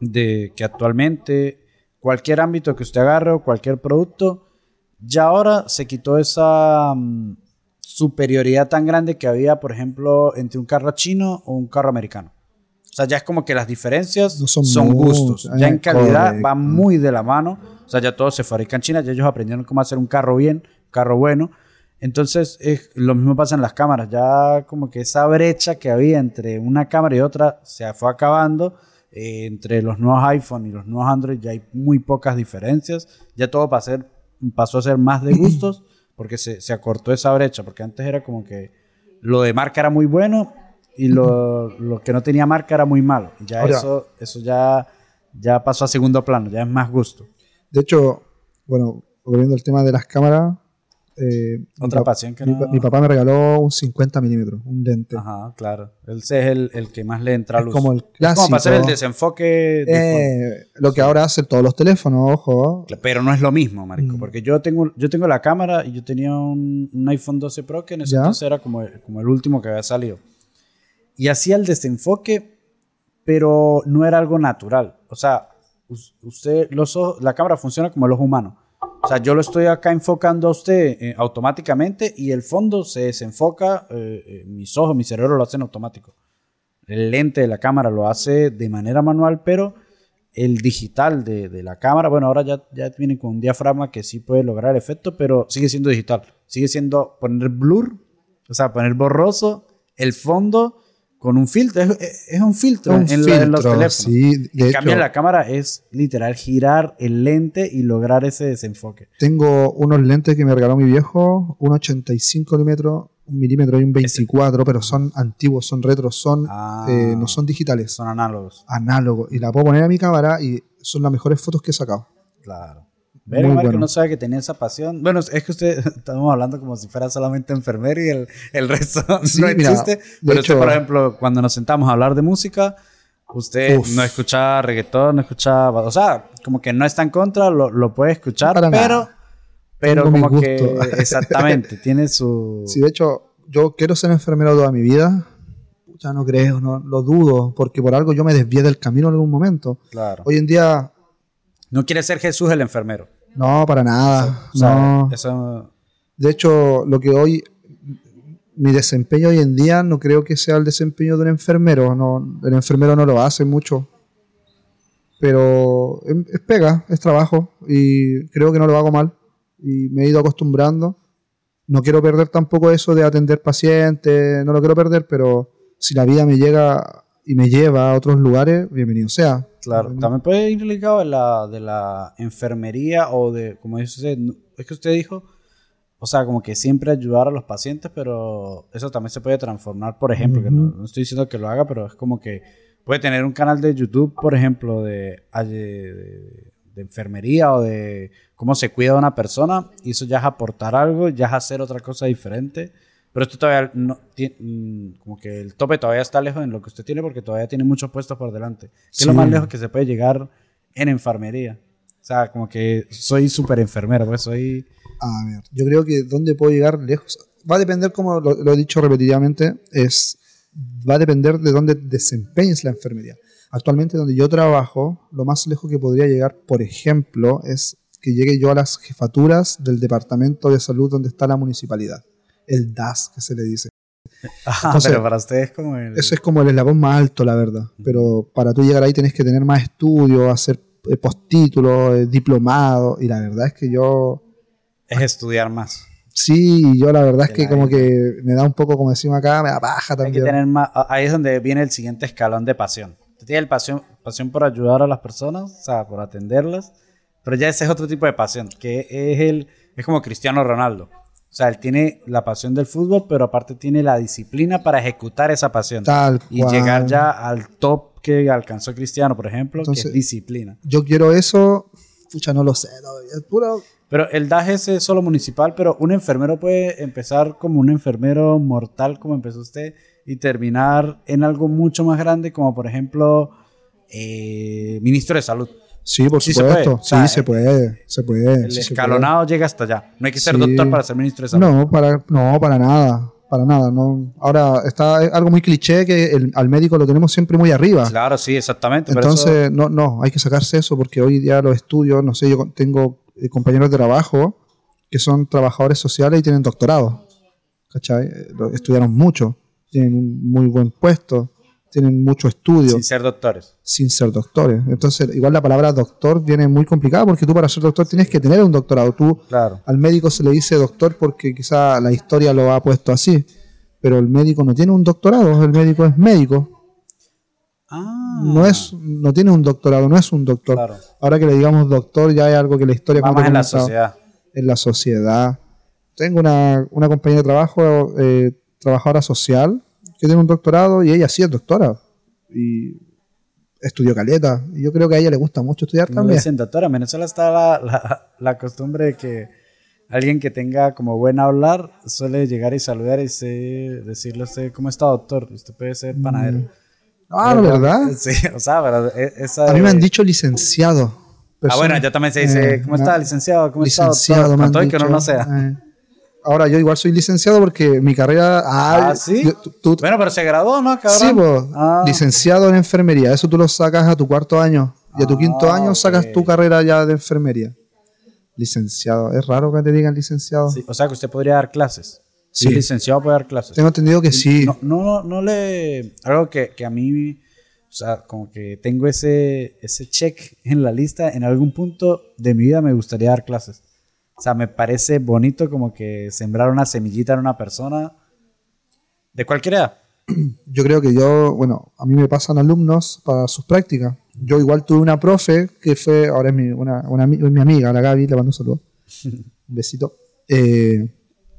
de que actualmente cualquier ámbito que usted agarre o cualquier producto, ya ahora se quitó esa mm, superioridad tan grande que había, por ejemplo, entre un carro chino o un carro americano. O sea, ya es como que las diferencias No son, son gustos. Ya en calidad correcto. van muy de la mano. O sea, ya todo se fabrica en China. Ya ellos aprendieron cómo hacer un carro bien, carro bueno. Entonces, es, lo mismo pasa en las cámaras. Ya como que esa brecha que había entre una cámara y otra se fue acabando. Eh, entre los nuevos iPhone y los nuevos Android ya hay muy pocas diferencias. Ya todo pasó a ser, pasó a ser más de gustos porque se, se acortó esa brecha. Porque antes era como que lo de marca era muy bueno y lo, lo que no tenía marca era muy malo. Y ya Ahora- eso, eso ya, ya pasó a segundo plano, ya es más gusto. De hecho, bueno, volviendo al tema de las cámaras. Eh, Otra pasión que mi, no- mi papá me regaló un 50 milímetros, un lente. Ajá, claro. Ese es el, el que más le entra a Es luz. como el Es como para hacer el clásico. desenfoque. de Eh, lo que ahora hacen todos los teléfonos, ojo. Pero no es lo mismo, marico. Mm. Porque yo tengo, yo tengo la cámara y yo tenía un, un iPhone 12 Pro que en ese ¿Ya? entonces era como, como el último que había salido. Y hacía el desenfoque, pero no era algo natural. O sea, usted, los la cámara funciona como el ojo humano. O sea, yo lo estoy acá enfocando a usted eh, automáticamente y el fondo se desenfoca, eh, eh, mis ojos, mi cerebro lo hacen automático. El lente de la cámara lo hace de manera manual, pero el digital de, de la cámara, bueno, ahora ya, ya viene con un diafragma que sí puede lograr efecto, pero sigue siendo digital. Sigue siendo poner blur, o sea, poner borroso el fondo con un filtro. Es, un filtro, en, los teléfonos. Sí, en cambio, la cámara es literal girar el lente y lograr ese desenfoque. Tengo unos lentes que me regaló mi viejo, un 85 milímetros, un milímetro y un 24, pero son antiguos, son retros, son, ah. eh, no son digitales. Son análogos. Análogos. Y la puedo poner a mi cámara y son las mejores fotos que he sacado. Claro. Ver, que no sabe que tenía esa pasión. Bueno, es que usted, estamos hablando como si fuera solamente enfermero y el, el resto no existe. pero usted, por ejemplo, cuando nos sentamos a hablar de música, usted no escucha reggaetón, no escucha, o sea, como que no está en contra, lo, lo puede escuchar, pero, pero como que, exactamente, tiene su... Sí, de hecho, yo quiero ser enfermero toda mi vida, ya no creo, no lo dudo, porque por algo yo me desvié del camino en algún momento. Claro. Hoy en día... No quiere ser Jesús el enfermero. No, para nada. no. De hecho, lo que hoy, mi desempeño hoy en día no creo que sea el desempeño de un enfermero. No, el enfermero no lo hace mucho. Pero es pega, es trabajo y creo que no lo hago mal. Y me he ido acostumbrando. No quiero perder tampoco eso de atender pacientes, no lo quiero perder, pero si la vida me llega y me lleva a otros lugares, bienvenido sea. Claro, también puede ir ligado de la, de la enfermería o de, como dice usted, es que usted dijo, o sea, como que siempre ayudar a los pacientes, pero eso también se puede transformar, por ejemplo, que no, estoy diciendo que lo haga, pero es como que puede tener un canal de YouTube, por ejemplo, de, de, de enfermería o de cómo se cuida una persona, y eso ya es aportar algo, ya es hacer otra cosa diferente pero esto todavía no tiene, mm, como que el tope todavía está lejos en lo que usted tiene porque todavía tiene muchos puestos por delante. Que es lo más lejos que se puede llegar en enfermería. O sea, como que soy súper enfermero, pues soy... A ver, yo creo que dónde puedo llegar lejos. Va a depender, como lo, he dicho repetidamente, es va a depender de dónde desempeñes la enfermería. Actualmente donde yo trabajo, lo más lejos que podría llegar, por ejemplo, es que llegue yo a las jefaturas del departamento de salud donde está la municipalidad el DAS que se le dice. Ah, pero para ustedes como el... Eso es como el eslabón más alto, la verdad. Pero para tú llegar ahí tienes que tener más estudios, hacer eh, postítulos, eh, diplomado, y la verdad es que yo... Es estudiar más. Sí, yo la verdad es que como que me da un poco, como decimos acá, me da paja también. Hay que tener más, ahí es donde viene el siguiente escalón de pasión. Tú tienes pasión, pasión por ayudar a las personas, o sea, por atenderlas, pero ya ese es otro tipo de pasión, que es el, es como Cristiano Ronaldo. O sea, él tiene la pasión del fútbol, pero aparte tiene la disciplina para ejecutar esa pasión. Tal y llegar ya al top que alcanzó Cristiano, por ejemplo, que es disciplina. Yo quiero eso, pucha, no lo sé, es puro... Pero el DAG es solo municipal, pero un enfermero puede empezar como un enfermero mortal, como empezó usted, y terminar en algo mucho más grande, como por ejemplo, eh, ministro de salud. Sí, por supuesto. sí, se puede. Se puede. El escalonado llega hasta allá. No hay que ser doctor para ser ministro de salud. No, para, no, para nada. Para nada. No. Ahora, está algo muy cliché que el, al médico lo tenemos siempre muy arriba. Claro, sí, exactamente. Entonces, no, no, hay que sacarse eso porque hoy día los estudios, no sé, yo tengo eh, compañeros de trabajo que son trabajadores sociales y tienen doctorado. ¿Cachai? Eh, estudiaron mucho, tienen un muy buen puesto tienen mucho estudio. Sin ser doctores. Sin ser doctores. Entonces, igual la palabra doctor viene muy complicada porque tú para ser doctor tienes que tener un doctorado. Tú claro. al médico se le dice doctor porque quizá la historia lo ha puesto así, pero el médico no tiene un doctorado, el médico es médico. Ah. No es no tiene un doctorado, no es un doctor. Ahora que le digamos doctor ya hay algo que la historia más en la sociedad. En la sociedad. Tengo una, una compañera de trabajo, eh, trabajadora social, que tiene un doctorado y ella sí es doctora. Y estudió caleta. Y yo creo que a ella le gusta mucho estudiar no también. Dicen doctora, en Venezuela está la, la, costumbre de que alguien que tenga como buen hablar suele llegar y saludar y decirle a usted, ¿cómo está doctor? Usted puede ser mm. panadero. Ah, ¿la verdad? Sí, o sea, pero e, esa A mí me han dicho licenciado. ah, bueno, ya también se dice, eh, ¿cómo está, licenciado? ¿Cómo está, doctor? Todo y que no, no sea. Eh. Ahora yo igual soy licenciado porque mi carrera... Ah, sí. bueno, pero se graduó, ¿no? Sí, pues, licenciado en enfermería. Eso tú lo sacas a tu cuarto año. Y a tu Ah, quinto año sacas tu carrera ya de enfermería. Licenciado. Es raro que te digan licenciado. Sí, o sea que usted podría dar clases. Sí. Sí. licenciado puede dar clases. Tengo entendido que sí. No, no, no le. Algo que, que a mí. O sea, como que tengo ese, ese check en la lista. En algún punto de mi vida me gustaría dar clases. O sea, me parece bonito como que sembrar una semillita en una persona. De cualquier edad. Yo creo que yo, bueno, a mí me pasan alumnos para sus prácticas. Yo igual tuve una profe que fue, ahora es mi, una, una mi amiga, la Gaby, le mando un saludo. un besito. Eh,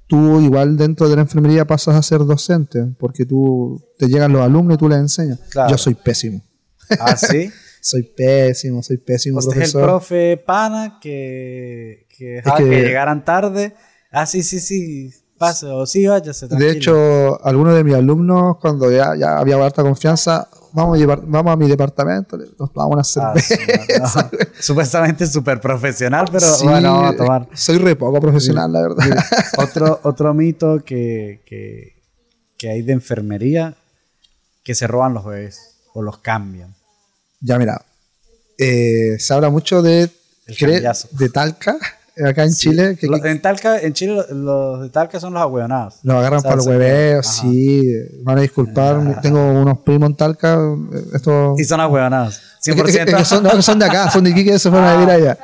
tú igual dentro de la enfermería pasas a ser docente, porque tú te llegan los alumnos y tú les enseñas. Claro. Yo soy pésimo. Ah, sí. Soy pésimo, soy pésimo Usted es el profesor. profe pana que, que dejaba que... que- llegaran tarde. Ah, sí, sí, sí. Pase o sí, váyase. de hecho, algunos de mis alumnos, cuando ya, ya había harta confianza, vamos a, llevar, vamos a mi departamento, nos tomamos una Ah, cerveza. sí, no, no. Supuestamente súper profesional, pero Sí, bueno, vamos a tomar. Soy re poco profesional, la verdad. Otro, otro mito que, que, que hay de enfermería, que se roban los bebés o los cambian. Ya, mira, eh, se habla mucho de, El de Talca, acá en Sí. Chile, que, en, Talca, en Chile los, de Talca son los ahueonados. los agarran para los hueveos, ajá. sí, van a disculpar, tengo unos primos en Talca, eh, esto... Y son ahueonados. Es que- es que 100%. son, no, son de acá, son de Iquique, se fueron a vivir allá.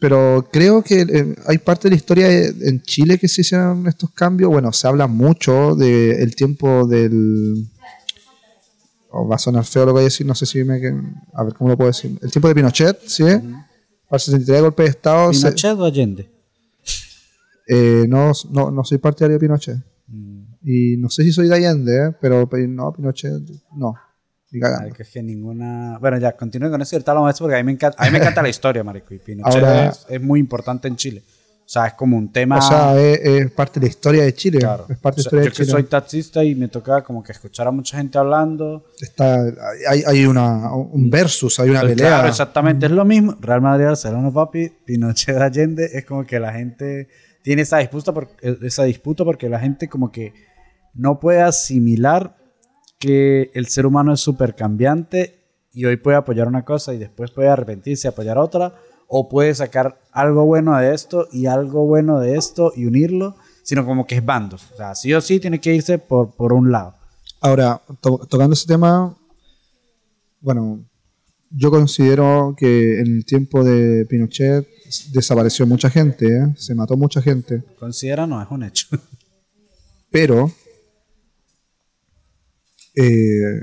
Pero creo que eh, hay parte de la historia de- en Chile que se hicieron estos cambios. Bueno, se habla mucho del tiempo del... o va a sonar feo lo que voy a decir, no sé si me... A ver, ¿cómo lo puedo decir? El tiempo de Pinochet, ¿sí? Para el 63 golpe de Estado. se- ¿Pinochet o Allende? eh, no, no, no soy partidario de Pinochet. Mm. Y no sé si soy de Allende, ¿eh? pero no, Pinochet, no. Ni cagando. Que es que ninguna. Bueno, ya, continúe con eso y ahorita hablamos de eso porque a mí me encanta, a mí me encanta la historia, Marico. Y Pinochet Ahora- es, es muy importante en Chile. O sea, es como un tema. O sea, es, es parte de la historia de Chile. claro. Es parte O de sea, la historia yo de que Chile. soy taxista y me toca como que escuchar a mucha gente hablando. Está, hay, hay una, un versus, hay una Pues pelea. Claro, exactamente, es lo mismo. Real Madrid, Barcelona, papi, Pinochet, Allende, es como que la gente tiene esa disputa, por- esa disputa porque la gente como que no puede asimilar que el ser humano es súper cambiante y hoy puede apoyar una cosa y después puede arrepentirse y apoyar otra, o puede sacar algo bueno de esto y algo bueno de esto y unirlo, sino como que es bandos. O sea, sí o sí tiene que irse por, por un lado. Ahora, to- tocando ese tema, bueno, yo considero que en el tiempo de Pinochet desapareció mucha gente, ¿eh? se mató mucha gente, Considera no, es un hecho. pero eh,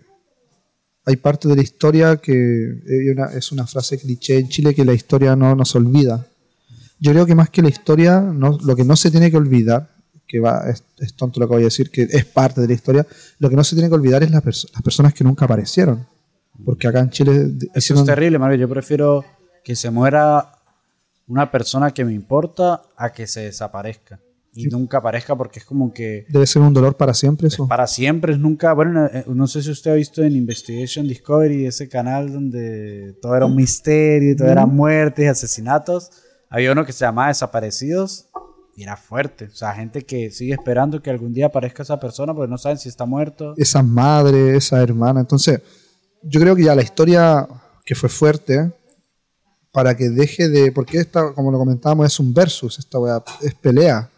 hay parte de la historia que eh, es una frase cliché en Chile que la historia no nos olvida. Yo creo que más que la historia, no- lo que no se tiene que olvidar, que va, es, es tonto lo que voy a decir, que es parte de la historia, lo que no se tiene que olvidar es perso- las personas que nunca aparecieron. Porque acá en Chile... de- Eso es terrible, Mario. Yo prefiero que se muera una persona que me importa a que se desaparezca. Y nunca aparezca porque es como que debe ser un dolor para siempre eso. para siempre es nunca. Bueno, eh, no sé si usted ha visto en Investigation Discovery, ese canal donde todo era un misterio, todo eran muertes y asesinatos. Había uno que se llamaba Desaparecidos y era fuerte. O sea, gente que sigue esperando que algún día aparezca esa persona porque no saben si está muerto. esa madre, esa hermana. Entonces, yo creo que ya la historia que fue fuerte, para que deje de. Porque esta, como lo comentábamos, es un versus, esta weá, es pelea.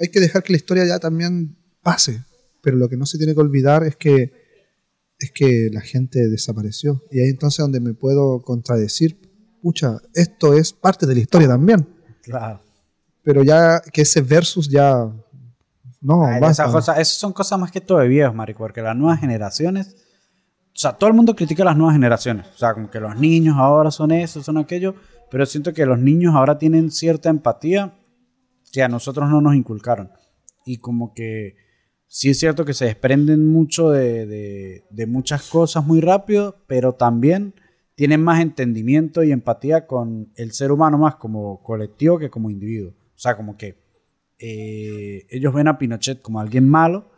Hay que dejar que la historia ya también pase. Pero lo que no se tiene que olvidar es que es que la gente desapareció. Y ahí entonces donde me puedo contradecir, pucha, esto es parte de la historia también. Claro. Pero ya que ese versus ya. No, Ay, esas, cosas, esas son cosas más que todo de viejos, marico, porque las nuevas generaciones, o sea, todo el mundo critica a las nuevas generaciones, o sea, como que los niños ahora son eso, son aquello, pero siento que los niños ahora tienen cierta empatía que a nosotros no nos inculcaron. Y como que sí es cierto que se desprenden mucho de, de- muchas cosas muy rápido, pero también tienen más entendimiento y empatía con el ser humano más como colectivo que como individuo. O sea, como que eh, ellos ven a Pinochet como alguien malo,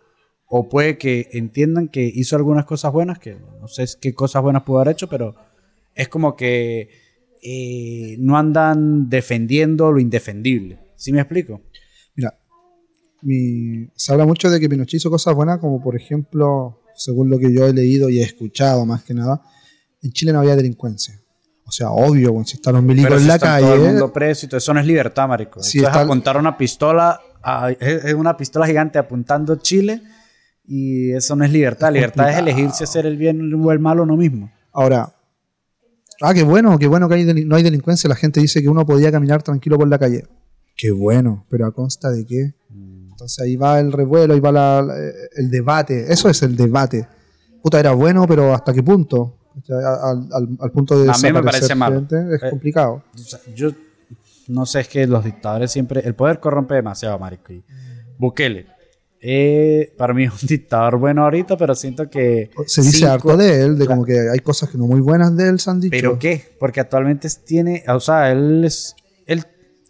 o puede que entiendan que hizo algunas cosas buenas, que no sé qué cosas buenas pudo haber hecho, pero es como que eh, no andan defendiendo lo indefendible. ¿Sí me explico? Mira, mi- se habla mucho de que Pinochet hizo cosas buenas, como por ejemplo, según lo que yo he leído y he escuchado más que nada, en Chile no había delincuencia. O sea, obvio, weón, si están los milicos Pero en si la está calle. todo el mundo preso y todo eso no es libertad, marico. Sí, Eso está- es apuntar una pistola, a- es es una pistola gigante apuntando Chile y eso no es libertad. Es libertad es complicado. elegir si hacer el bien o el mal uno mismo. Ahora, ah, qué bueno, qué bueno que hay no hay delincuencia. La gente dice que uno podía caminar tranquilo por la calle. Qué bueno, pero a consta de qué. Entonces ahí va el revuelo, ahí va la- la- el debate. Eso es el debate. Puta, era bueno, pero ¿hasta qué punto? O sea, Al, al- al punto de A mí me parece malo. es Eh, complicado. O sea, yo no sé, es que los dictadores siempre. El poder corrompe demasiado, marico. Y Bukele. eh, para mí es un dictador bueno ahorita, pero siento que. Se dice cinco- harto de él, de como que hay cosas que no muy buenas de él, se han dicho. ¿Pero qué? Porque actualmente tiene, o sea, él es,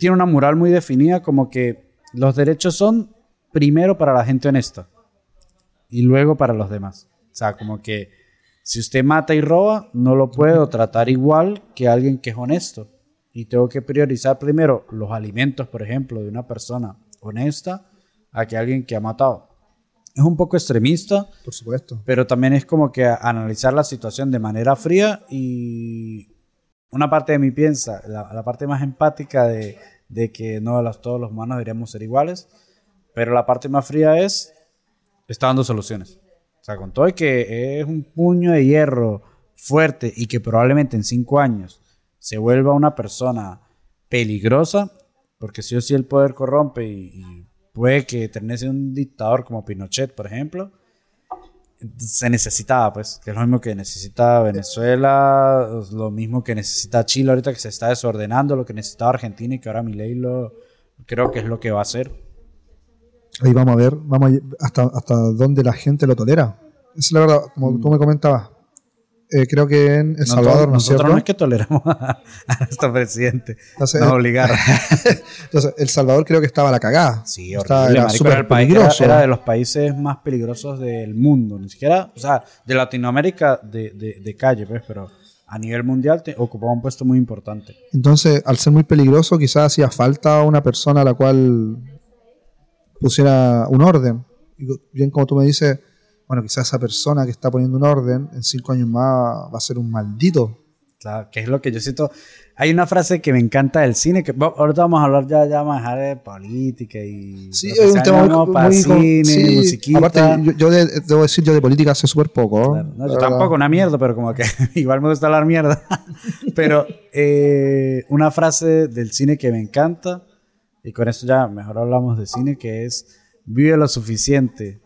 tiene una moral muy definida como que los derechos son primero para la gente honesta y luego para los demás. O sea, como que si usted mata y roba, no lo puedo tratar igual que alguien que es honesto. Y tengo que priorizar primero los alimentos, por ejemplo, de una persona honesta a que alguien que ha matado. Es un poco extremista, Por supuesto. pero también es como que analizar la situación de manera fría y una parte de mí piensa, la, parte más empática de, que no todos los humanos deberíamos ser iguales, pero la parte más fría es, está dando soluciones. O sea, con todo y que es un puño de hierro fuerte y que probablemente en cinco años se vuelva una persona peligrosa, porque sí o sí el poder corrompe y, y puede que termine un dictador como Pinochet, por ejemplo, se necesitaba, pues, que es lo mismo que necesita Venezuela, lo mismo que necesita Chile ahorita que se está desordenando, lo que necesitaba Argentina y que ahora Milei lo creo que es lo que va a hacer. Ahí vamos a ver, vamos a hasta, hasta dónde la gente lo tolera. Esa es la verdad, como tú me comentabas. Eh, creo que en El Salvador, ¿no es nosotros no es que toleramos a, a nuestro presidente, Entonces, nos obligaron. Entonces, El Salvador creo que estaba la cagada. Sí, Estaba- horrible, era súper era- peligroso. Era, de los países más peligrosos del mundo, ni siquiera, o sea, de Latinoamérica de, de- de calle, pues, pero a nivel mundial te- ocupaba un puesto muy importante. Entonces, al ser muy peligroso, quizás hacía falta una persona a la cual pusiera un orden. Bien como tú me dices, bueno, quizás esa persona que está poniendo un orden en cinco años más va a ser un maldito. Claro, que es lo que yo siento. Hay una frase que me encanta del cine, que ahorita vamos a hablar ya, ya dejar de política y... Sí, es un tema muy, para muy- cine, sí, musiquita. Aparte, yo, yo de- debo decir, yo de política sé súper poco. Claro, no, yo verdad. tampoco, una mierda, pero como que igual me gusta hablar mierda. pero eh, una frase del cine que me encanta, y con esto ya mejor hablamos de cine, que es, vive lo suficiente.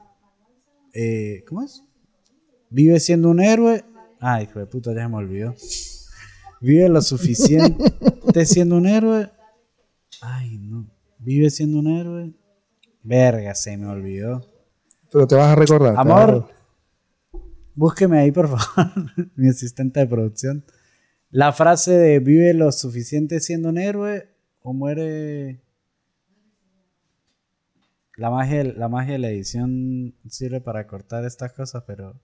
Eh, ¿Cómo es? Vive siendo un héroe. Ay, hijo de puta, ya se me olvidó. Vive lo suficiente siendo un héroe. Ay, no. Vive siendo un héroe. Verga, se me olvidó. Pero te vas a recordar. Amor, búsqueme ahí, por favor, mi asistente de producción. La frase de vive lo suficiente siendo un héroe o muere. La magia, la magia de la edición sirve para cortar estas cosas, pero.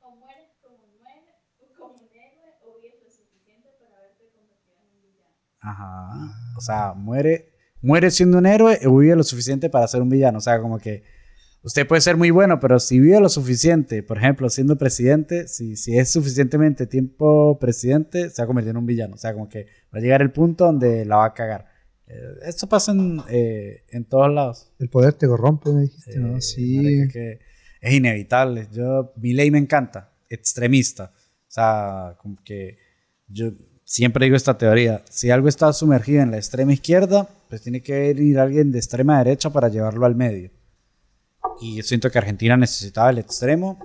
O mueres como un héroe, como un héroe o vives lo suficiente para haberte convertido en un villano. Ajá. O sea, muere, muere siendo un héroe o vive lo suficiente para ser un villano. O sea, como que usted puede ser muy bueno, pero si vive lo suficiente, por ejemplo, siendo presidente, si, si es suficientemente tiempo presidente, se va a convertir en un villano. O sea, como que va a llegar el punto donde la va a cagar. Eh, esto pasa en, eh, en todos lados. El poder te corrompe, me dijiste, Eh, ¿no? Sí. que es inevitable. Yo, mi ley me encanta, extremista. O sea, como que yo siempre digo esta teoría. Si algo está sumergido en la extrema izquierda, pues tiene que venir alguien de extrema derecha para llevarlo al medio. Y yo siento que Argentina necesitaba el extremo,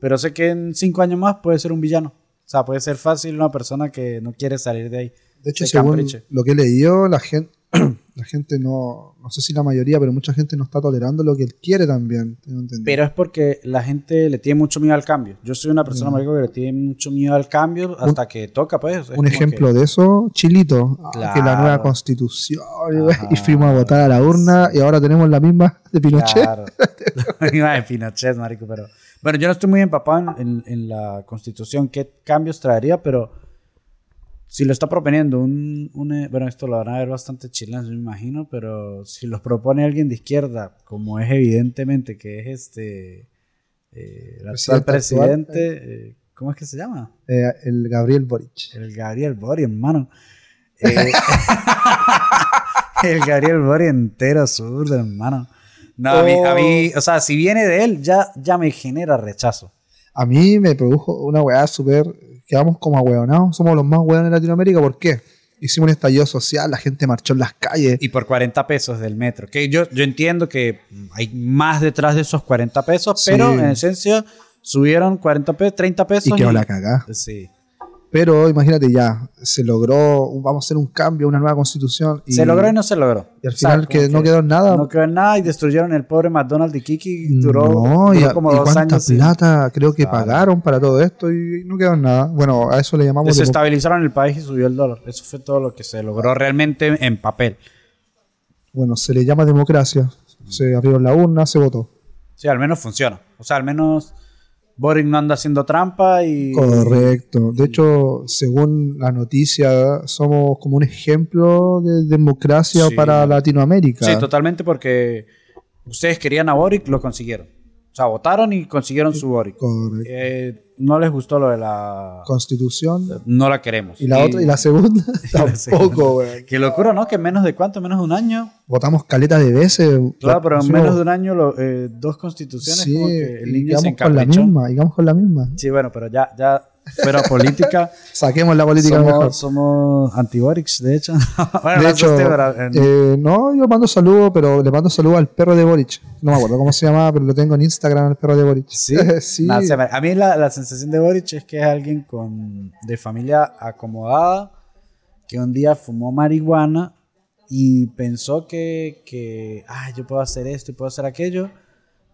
pero sé que en cinco años más puede ser un villano. O sea, puede ser fácil una persona que no quiere salir de ahí. De hecho, de según lo que he leído, la gente, la gente no, no sé si la mayoría, pero mucha gente no está tolerando lo que él quiere también. tengo. Pero es porque la gente le tiene mucho miedo al cambio. Yo soy una persona Mm. marico, que le tiene mucho miedo al cambio hasta que toca, pues. Es un ejemplo que- de eso, Chilito, ah, que la Claro. nueva constitución, y- Ajá, y fuimos a votar a la urna y ahora tenemos la misma de Pinochet. Claro. La misma de Pinochet, marico, pero... Bueno, yo no estoy muy empapado en, en- en la constitución, qué cambios traería, pero si lo está proponiendo un, un, eh, Bueno, esto lo van a ver bastante chilenos, yo me imagino, pero si los propone alguien de izquierda, como es evidentemente que es este... eh, el actual Presidente actual, eh, ¿Cómo es que se llama? Eh, el Gabriel Boric. El Gabriel Bori, hermano. El Gabriel Bori entero zurdo, hermano. No, a mí, a mí, o sea, si viene de él, ya, ya me genera rechazo. A mí me produjo una weá súper. Quedamos como ahueonados. Somos los más hueones de Latinoamérica. ¿Por qué? Hicimos un estallido social, la gente marchó en las calles. Y por 40 pesos del metro. Que yo, yo entiendo que hay más detrás de esos 40 pesos, Sí. pero en esencia subieron 40 pesos, 30 pesos. Y quedó la cagá. Sí. Pero imagínate ya, se logró, vamos a hacer un cambio, una nueva constitución. Y, Se logró y no se logró. y al O sea, final que no quedó en nada. No quedó en nada y destruyeron el pobre McDonald's de Kiki. Duró, no, duró como y dos cuánta años. plata creo que Claro. pagaron para todo esto y no quedó en nada. Bueno, a eso le llamamos... Desestabilizaron el país y subió el dólar. Eso fue todo lo que se logró realmente en papel. bueno, se le llama democracia. Se abrió la urna, se votó. Sí, al menos funciona. O sea, al menos Boric no anda haciendo trampa y... Correcto. De hecho, según la noticia, somos como un ejemplo de democracia Sí. para Latinoamérica. Sí, totalmente porque ustedes querían a Boric, lo consiguieron. O sea, votaron y consiguieron su Boric. Correcto. Eh, no les gustó lo de la... Constitución. No la queremos. Y la otra, y la segunda, tampoco, weón. Qué locura, ¿no? Que en menos de cuánto, menos de un año. Votamos caleta de veces. Claro, pero en menos de un año, lo- eh, dos constituciones, Sí, como que el y niño se íbamos con la misma, íbamos con la misma. Sí, bueno, pero ya, ya fuera política. Saquemos la política mejor. somos, somos anti-Boric, de hecho. bueno, De no hecho, usted, pero, eh, no, yo mando saludos, pero le mando saludos al perro de Boric. No me acuerdo cómo se llamaba, pero lo tengo en Instagram, el perro de Boric. Sí, sí. Nah, se me- a mí la, la sensación de Boric es que es alguien con, de familia acomodada que un día fumó marihuana y pensó que, que ah, yo puedo hacer esto y puedo hacer aquello,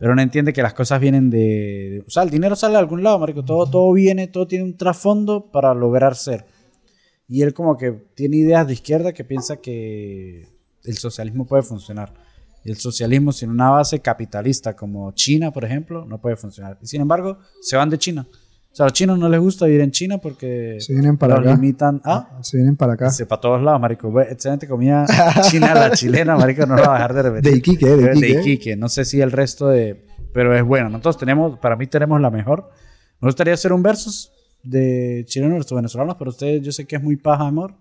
pero no entiende que las cosas vienen de, de- O sea, el dinero sale de algún lado, marico. Todo, todo viene, todo tiene un trasfondo para lograr ser. Y él como que tiene ideas de izquierda que piensa que el socialismo puede funcionar. Y el socialismo sin una base capitalista como China, por ejemplo, no puede funcionar. Y sin embargo, se van de China. O sea, a los chinos no les gusta vivir en China porque Se vienen para los acá. limitan a... Se vienen para acá. para todos lados, marico. Excelente comida china, la chilena, marico, no la va a dejar de repetir. De Iquique, de de Iquique. Iquique. No sé si el resto de... Pero es bueno. Nosotros tenemos, para mí tenemos la mejor. Me gustaría hacer un versus de chilenos versus venezolanos, pero ustedes yo sé que es muy paja, amor.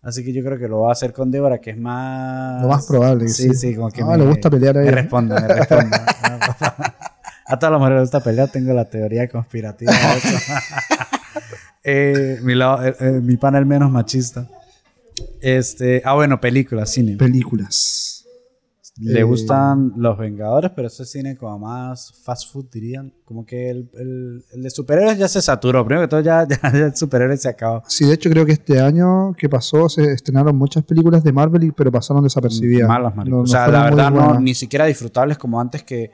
Así que yo creo que lo va a hacer con Débora, que es más... Lo más probable Sí, sí. sí, como que Ah, le gusta pelear a Me ella. responde, me responde. a todas las mujeres les gusta pelear, tengo la teoría conspirativa de eso. Eh, mi, lado, eh, eh, mi panel menos machista. Este, ah, bueno, películas, cine. Películas. Le gustan Los Vengadores, pero ese cine como más fast food, dirían. Como que el, el- el de superhéroes ya se saturó. Primero que todo, ya, ya, ya el superhéroe se acabó. Sí, de hecho creo que este año que pasó se estrenaron muchas películas de Marvel, pero pasaron desapercibidas. Malas, marico. No- o sea, la verdad, no, ni siquiera disfrutables como antes que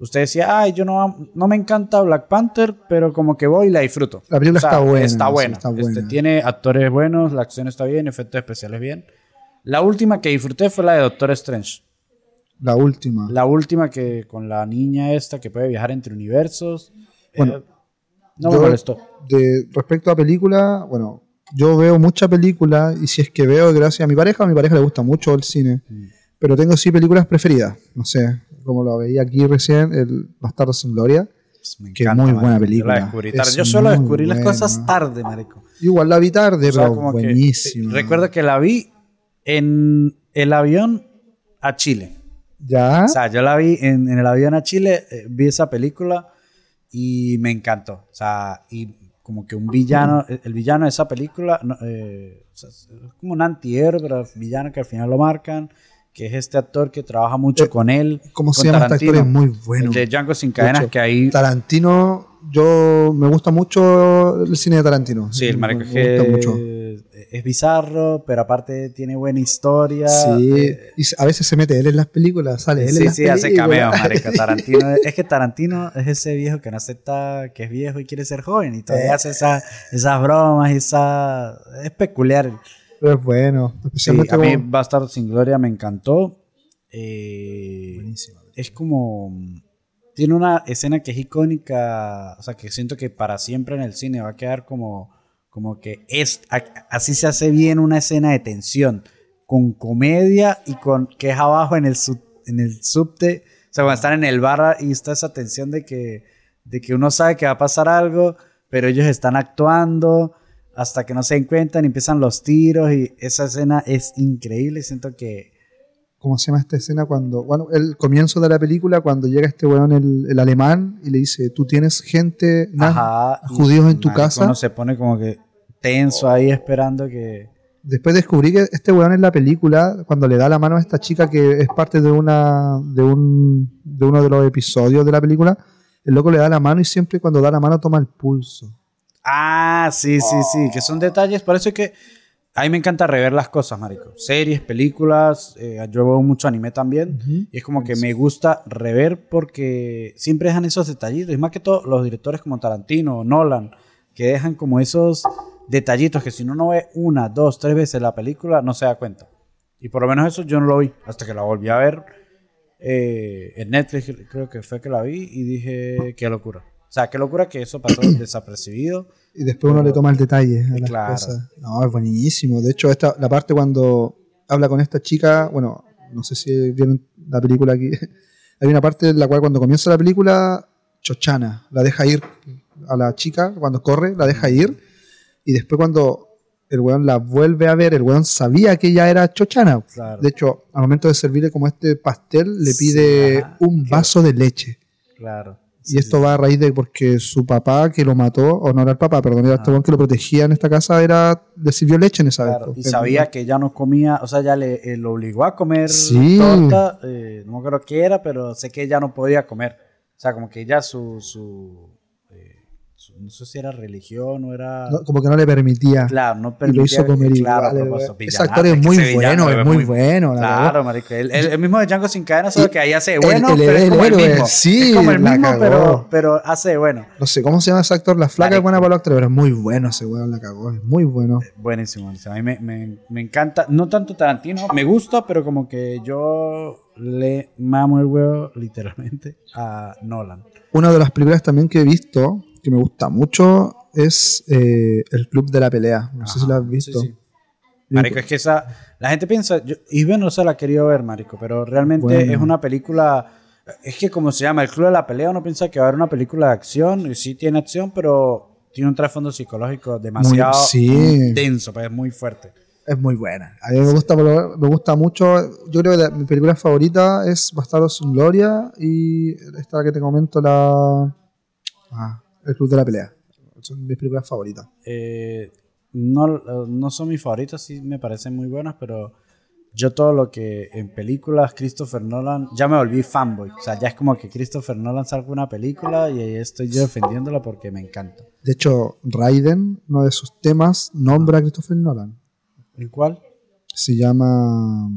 usted decía, ay, yo no, no me encanta Black Panther, pero como que voy y la disfruto. La película O sea, está buena, Está buena. está Este, buena. tiene actores buenos, la acción está bien, efectos especiales bien. La última que disfruté fue la de Doctor Strange. La última. La última que con la niña esta que puede viajar entre universos. Bueno, eh, no me molestó. De, respecto a película, bueno, yo veo mucha película y si es que veo gracias a mi pareja, a mi pareja le gusta mucho el cine. Mm. Pero tengo sí películas preferidas. No sé, como lo veía aquí recién, el Bastardo sin Gloria. Pues me Qué encanta, muy marico. buena Yo la película. descubrí tarde. Yo solo descubrí las buena. cosas tarde, marico. Igual la vi tarde, O sea, pero que- buenísima. recuerdo que la vi en el avión a Chile. ¿Ya? O sea, yo la vi en, en el avión a Chile, eh, vi esa película y me encantó. O sea, y como que un villano, el el villano de esa película, no, eh, o sea, es como un antihéroe, pero villano que al final lo marcan, que es este actor que trabaja mucho Eh, con él. ¿Cómo con se llama Tarantino. historia? Es muy bueno. El de Django sin De cadenas, hecho, que ahí... Tarantino, yo me gusta mucho el cine de Tarantino. Sí, el marico me es gusta que mucho. es bizarro, pero aparte tiene buena historia. Sí, Eh, y a veces se mete él en las películas, sale él en Sí, las sí, hace películas. cameos, marico. Tarantino, es que Tarantino es ese viejo que no acepta que es viejo y quiere ser joven y todavía Eh. hace esa- esas bromas y esa... Es peculiar. Pero es bueno, Sí, a mí como- Bastardo sin Gloria me encantó. Eh, es como... Tiene una escena que es icónica, o sea, que siento que para siempre en el cine va a quedar como, como que es, así se hace bien una escena de tensión, con comedia y con que es abajo en el, sub, en el subte, o sea, cuando están en el bar y está esa tensión de que, de que uno sabe que va a pasar algo, pero ellos están actuando hasta que no se den cuenta y empiezan los tiros y esa escena es increíble. Siento que ¿Cómo se llama esta escena? Cuando, bueno, el comienzo de la película, cuando llega este weón, el, el alemán, y le dice, tú tienes gente, ajá, judíos en tu casa. Uno se pone como que tenso ahí esperando que Después descubrí que este weón en la película, cuando le da la mano a esta chica que es parte de una de un de uno de los episodios de la película, el loco le da la mano y siempre cuando da la mano toma el pulso. Ah, sí, sí, sí, que son detalles. Por eso es que a mí me encanta rever las cosas, marico. Series, películas, eh, yo veo mucho anime también. Y es como que me gusta rever porque siempre dejan esos detallitos. Y más que todo, los directores como Tarantino o Nolan, que dejan como esos detallitos que si uno no ve una, dos, tres veces la película, no se da cuenta. Y por lo menos eso yo no lo vi hasta que la volví a ver eh, en Netflix, creo que fue que la vi y dije, qué locura. O sea, qué locura que eso pasó desapercibido. Y después uno le toma el detalle a las Claro. cosas. No, es buenísimo. De hecho, esta, la parte cuando habla con esta chica, bueno, no sé si vieron la película aquí. Hay una parte en la cual cuando comienza la película, Chochana la deja ir a la chica, cuando corre, la deja ir. Y después cuando el weón la vuelve a ver, el weón sabía que ella era Chochana. Claro. De hecho, al momento de servirle como este pastel, le pide un vaso de leche. Claro. Y esto va a raíz de porque su papá que lo mató, o no era el papá, perdón, era este Ah. weón que lo protegía en esta casa, era le sirvió leche en esa Claro, vez. y pues. sabía que ella no comía, o sea, ya le eh, lo obligó a comer Sí. torta, eh, no acuerdo qué era, pero sé que ella no podía comer. O sea, como que ella su, su- no sé si era religión o era... No, como que no le permitía. Claro, no y lo permitía hizo comer igual. claro, weón. Ese actor es muy villano bueno, es muy bueno. la verdad. Claro, marico. El, el- el mismo de Django sin cadena, solo que ahí hace bueno, el- pero es el como el mismo. sí, es como el mismo, pero, pero hace bueno. No sé cómo se llama ese actor, la flaca es buena para los actores, pero es muy bueno ese weón, la cagó, es muy bueno. Buenísimo, buenísimo. A mí me, me- me encanta, no tanto Tarantino, me gusta, pero como que yo le mamo el huevo, literalmente, a Nolan. Una de las películas también que he visto, que me gusta mucho, es eh, El Club de la Pelea. No sé si la has visto. Sí, sí. Marico, es que esa. La gente piensa. Yo, bueno, no se la ha querido ver, Marico, pero realmente Bueno. es una película. Es que, como se llama, El Club de la Pelea, uno piensa que va a haber una película de acción. Y sí tiene acción, pero tiene un trasfondo psicológico demasiado sí. intenso, pues es muy fuerte. Es muy buena. A mí me gusta, lo- me gusta mucho. Yo creo que la- mi película favorita es Bastardos sin Gloria y esta que te comento, la. Ah, El Club de la Pelea. Son mis películas favoritas. Eh, no, no son mis favoritas, sí me parecen muy buenas, pero yo todo lo que en películas Christopher Nolan, ya me volví fanboy. O sea, ya es como que Christopher Nolan salga una película y ahí estoy yo defendiéndola porque me encanta. De hecho, Raiden, uno de sus temas, nombra a Christopher Nolan. ¿El cual? Se llama.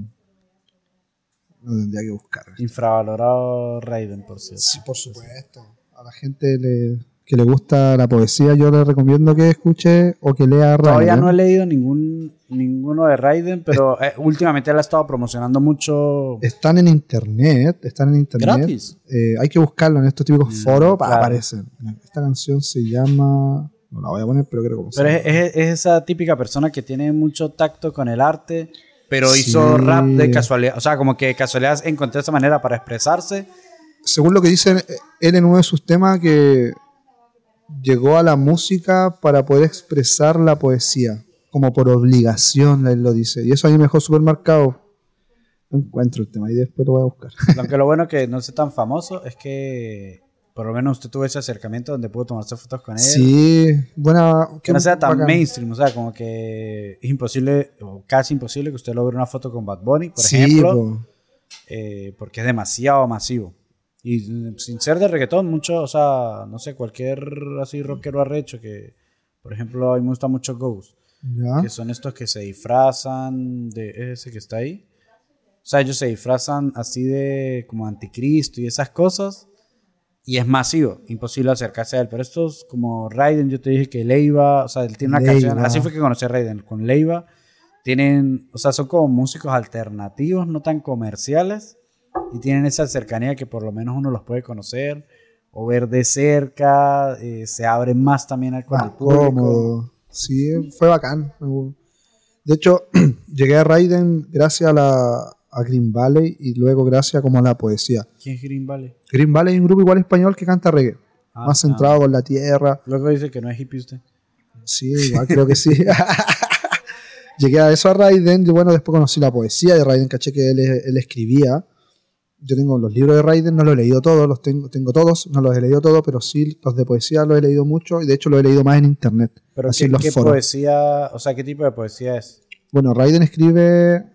No tendría que buscar. Infravalorado Raiden, por cierto. Sí, por supuesto. A la gente le- que le gusta la poesía, yo le recomiendo que escuche o que lea Raiden. Todavía no he leído ningún ninguno de Raiden, pero eh, últimamente él ha estado promocionando mucho. Están en internet, están en internet. Gratis. Eh, hay que buscarlo en estos típicos Mm, foros para claro. aparecer. Esta canción se llama. No la voy a poner, pero creo que Pero es, es- es esa típica persona que tiene mucho tacto con el arte, pero Sí. hizo rap de casualidad. O sea, como que de casualidad encontró esa manera para expresarse. Según lo que dice él en uno de sus temas, que llegó a la música para poder expresar la poesía, como por obligación, él lo dice. Y eso a mí me dejó súper marcado. No encuentro el tema y después lo voy a buscar. Aunque lo bueno que no sea tan famoso es que por lo menos usted tuvo ese acercamiento donde pudo tomarse fotos con él. Sí, buena. Que no sea tan bacán. mainstream, o sea, como que es imposible, o casi imposible que usted logre una foto con Bad Bunny, por Sí, ejemplo. po. eh, porque es demasiado masivo. Y mm, sin ser de reggaetón, mucho, o sea, no sé, cualquier así rockero arrecho que, por ejemplo, a mí me gusta mucho Ghost, Ya. que son estos que se disfrazan de ese que está ahí. O sea, ellos se disfrazan así de como anticristo y esas cosas. Y es masivo, imposible acercarse a él. Pero estos como Raiden, yo te dije que Leiva, o sea, él tiene una Leiva. canción, así fue que conocí a Raiden, con Leiva. Tienen, o sea, son como músicos alternativos, no tan comerciales. Y tienen esa cercanía que por lo menos uno los puede conocer o ver de cerca. eh, se abren más también al, público. cómodo. Sí, fue bacán. De hecho, llegué a Raiden gracias a, la, a Green Valley y luego gracias como a la poesía. ¿Quién es Green Valley? Green Valley es un grupo igual español que canta reggae. Ah, más ah. centrado con la tierra. Luego dice que no es hippie usted. Sí, igual creo que sí. Llegué a eso a Raiden, y bueno, después conocí la poesía de Raiden, caché que él, él escribía. Yo tengo los libros de Raiden, no los he leído todos, los tengo, tengo todos, no los he leído todos, pero sí los de poesía los he leído mucho y de hecho los he leído más en internet. Pero así ¿qué, en los qué foros. poesía, o sea, qué tipo de poesía es? Bueno, Raiden escribe.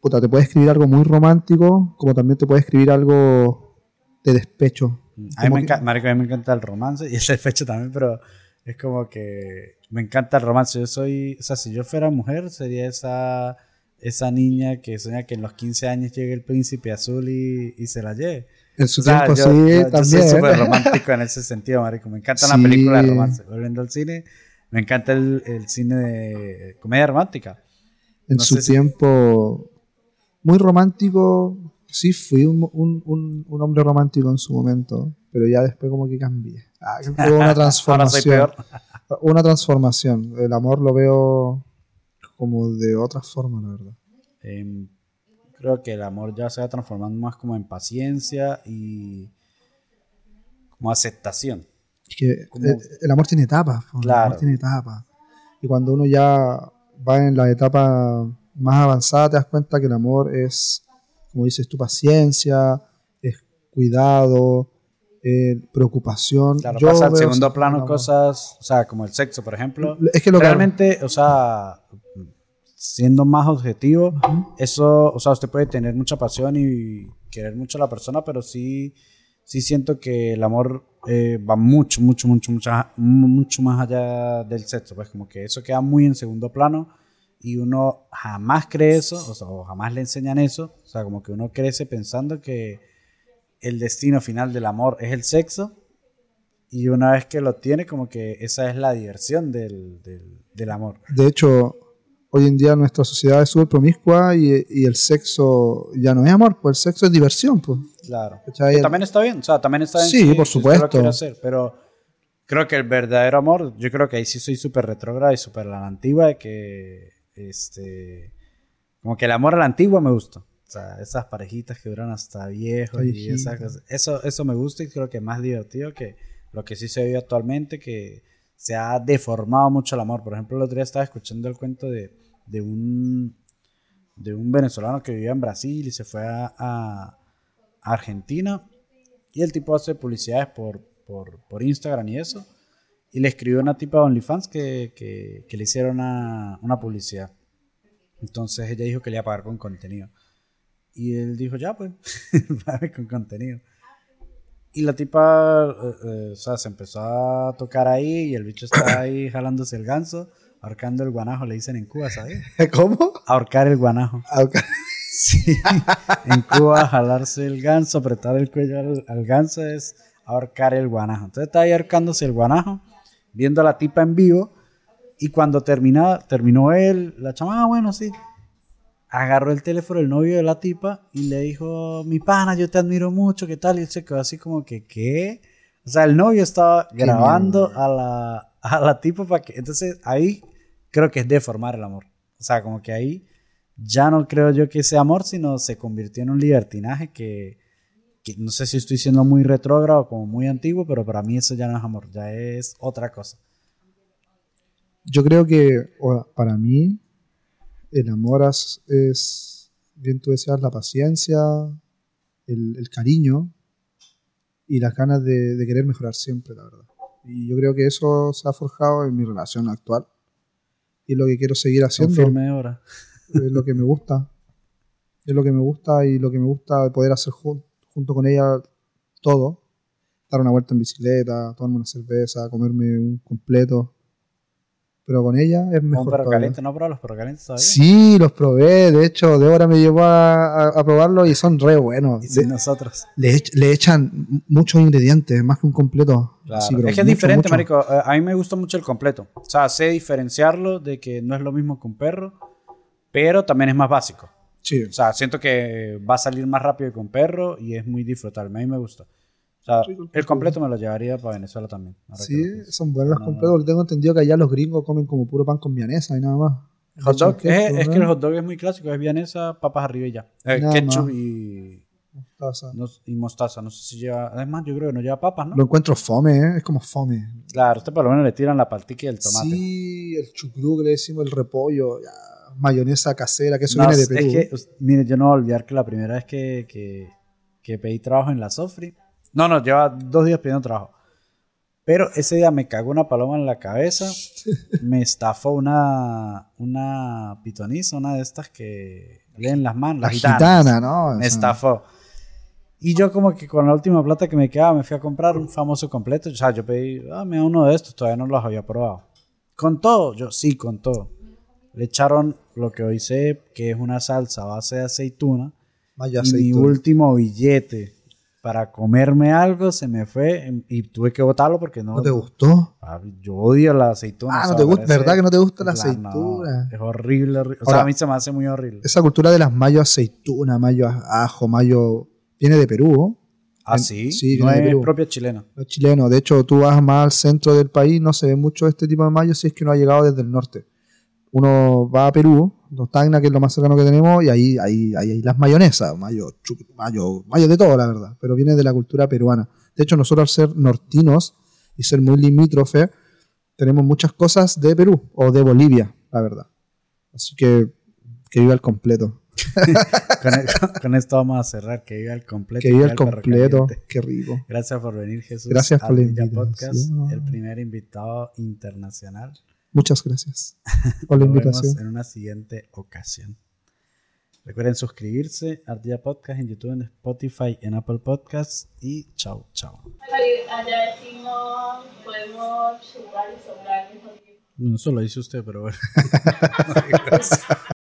Puta, te puede escribir algo muy romántico, como también te puede escribir algo de despecho. A mí me, que- encanta, marico, a mí me encanta el romance y el despecho también, pero es como que me encanta el romance. Yo soy, o sea, si yo fuera mujer, sería esa, esa niña que sueña que en los 15 años llegue el príncipe azul y, y se la lleve. En su O sea, tiempo, yo, sí, yo- yo soy también. súper romántico en ese sentido, marico. Me encantan las Sí. películas de romance. Volviendo al cine, me encanta el, el cine de comedia romántica. en no su sé si- tiempo muy romántico. Sí, fui un, un- un- un hombre romántico en su momento, pero ya después como que cambié. Ah, hubo una Ahora soy transformación. peor. Una transformación. El amor lo veo como de otra forma, la verdad. Em, creo que el amor ya se va transformando más como en paciencia y como aceptación. Es que Como- el, el amor tiene etapas. po, El Claro. amor tiene etapas. Y cuando uno ya va en la etapa más avanzada, te das cuenta que el amor es, como dices tu paciencia, es cuidado, eh, preocupación. Claro, Yo pasa al segundo plano cosas, o sea, como el sexo, por ejemplo. Es que lo que- Realmente, o sea, siendo más objetivo, Ujú. eso, o sea, usted puede tener mucha pasión y querer mucho a la persona, pero sí, sí siento que el amor eh, va mucho, mucho, mucho, mucho, mucho más allá del sexo, pues como que eso queda muy en segundo plano y uno jamás cree eso, o sea, o jamás le enseñan eso, o sea, como que uno crece pensando que el destino final del amor es el sexo y una vez que lo tiene, como que esa es la diversión del, del, del amor. De hecho, hoy en día nuestra sociedad es súper promiscua y, y el sexo ya no es amor, pues el sexo es diversión. Pues. Claro. También está bien, o sea, también está bien. Sí, por si usted supuesto. quiere hacer, pero creo que el verdadero amor, yo creo que ahí sí soy súper retrógrada y súper la antigua, de que, este, como que el amor a la antigua me gusta. O sea, esas parejitas que duran hasta viejos y esas cosas. Eso, eso me gusta y creo que es más divertido que lo que sí se vive actualmente, que se ha deformado mucho el amor. Por ejemplo, el otro día estaba escuchando el cuento de, de un de un venezolano que vivía en Brasil y se fue a, a Argentina y el tipo hace publicidades por, por, por Instagram y eso y le escribió una tipa de OnlyFans que, que, que le hiciera una, una publicidad. Entonces ella dijo que le iba a pagar con contenido. Y él dijo, ya pues, pague con contenido. Y la tipa, eh, eh, o sea, se empezó a tocar ahí y el bicho estaba ahí jalándose el ganso, ahorcando el guanajo, le dicen en Cuba, ¿sabes? ¿Cómo? Ahorcar el guanajo. Ah, ok. Sí. En Cuba, jalarse el ganso, apretar el cuello al, al ganso es ahorcar el guanajo. Entonces está ahí ahorcándose el guanajo, viendo a la tipa en vivo. Y cuando termina, terminó él, la chama, ah, bueno, sí. Agarró el teléfono el novio de la tipa y le dijo, mi pana, yo te admiro mucho, ¿qué tal? Y él se quedó así como que, ¿qué? O sea, el novio estaba grabando a la, a la tipa para que... Entonces ahí creo que es deformar el amor. O sea, como que ahí ya no creo yo que sea amor, sino se convirtió en un libertinaje que, que no sé si estoy siendo muy retrógrado o como muy antiguo, pero para mí eso ya no es amor, ya es otra cosa. Yo creo que para mí el amor es, bien tú decías, la paciencia, el, el cariño y las ganas de, de querer mejorar siempre, la verdad. Y yo creo que eso se ha forjado en mi relación actual. Y es lo que quiero seguir haciendo. Ahora. es lo que me gusta. Es lo que me gusta y lo que me gusta de poder hacer jun- junto con ella todo. Dar una vuelta en bicicleta, tomarme una cerveza, comerme un completo. Pero con ella es Un mejor. perro todavía. caliente, ¿no probado los perros calientes todavía? Sí, los probé. De hecho, Débora me llevó a, a, a probarlos y son re buenos. Y sin De- nosotros. le, le echan muchos ingredientes, más que un completo. Claro. Sí, pero es que es mucho, diferente, mucho. marico. Eh, A mí me gusta mucho el completo. O sea, sé diferenciarlo de que no es lo mismo que un perro, pero también es más básico. Sí. O sea, siento que va a salir más rápido que un perro y es muy disfrutable. A mí me gusta. O sea, el completo me lo llevaría para Venezuela también. que Sí, son buenos los No, completos. porque Tengo entendido que allá los gringos comen como puro pan con mianesa y nada más. Hot dog, es, es que el hot dog es muy clásico, es vienesa, papas arriba y ya. Eh, ketchup más. y, Mostaza. No- y mostaza, no sé si lleva. Además, yo creo que no lleva papas, ¿no? Lo encuentro fome, ¿eh? Es como fome. Claro, usted por lo menos le tiran la paltica y el tomate. Sí, el chucrú que le decimos, el repollo, ya, mayonesa casera, que eso No, viene de es Perú. que, us- mire, yo no voy a olvidar que la primera vez que, que, que pedí trabajo en la Sofri. No, no, lleva dos días pidiendo trabajo. Pero ese día me cagó una paloma en la cabeza. me estafó una, una pitoniza, una de estas que leen las manos. la las gitana, ¿no? Me O sea, estafó. Y yo como que con la última plata que me quedaba me fui a comprar un famoso completo. O sea, yo pedí, ah, me da uno de estos, todavía no los había probado. ¿Con todo? Yo sí, con todo. Le echaron lo que hoy sé que es una salsa a base de aceituna. Mayo Y mi aceituna. último billete para comerme algo se me fue en- y tuve que botarlo porque no... ¿No te gustó? Yo odio la aceituna. Ah, no te gusta, ¿verdad que no te gusta la no, aceituna? es horrible, horrible. O sea, a mí se me hace muy horrible. Esa cultura de las mayo aceituna, mayo ajo, mayo... Viene de Perú. Ah, sí, sí, no es propia chilena. No es chileno. De hecho, tú vas más al centro del país, no se ve mucho este tipo de mayo si es que no ha llegado desde el norte. Uno va a Perú, los Tacna, que es lo más cercano que tenemos, y ahí hay, ahí hay las mayonesas, mayo, mayo, mayo de todo, la verdad. Pero viene de la cultura peruana. De hecho, nosotros al ser nortinos y ser muy limítrofe, tenemos muchas cosas de Perú o de Bolivia, la verdad. Así que que viva el completo. con, con- con esto vamos a cerrar. Que viva el completo. Que viva el completo. Qué rico. Gracias por venir, Jesús. Gracias por la invitación. Podcast, el primer invitado internacional. Muchas gracias por la Nos vemos invitación. en una siguiente ocasión. Recuerden suscribirse a Ardilla Podcast en YouTube, en Spotify, en Apple Podcasts y chao, chao. Allá decimos, podemos chupar y soplar al mismo tiempo. No, eso lo dice usted, pero bueno.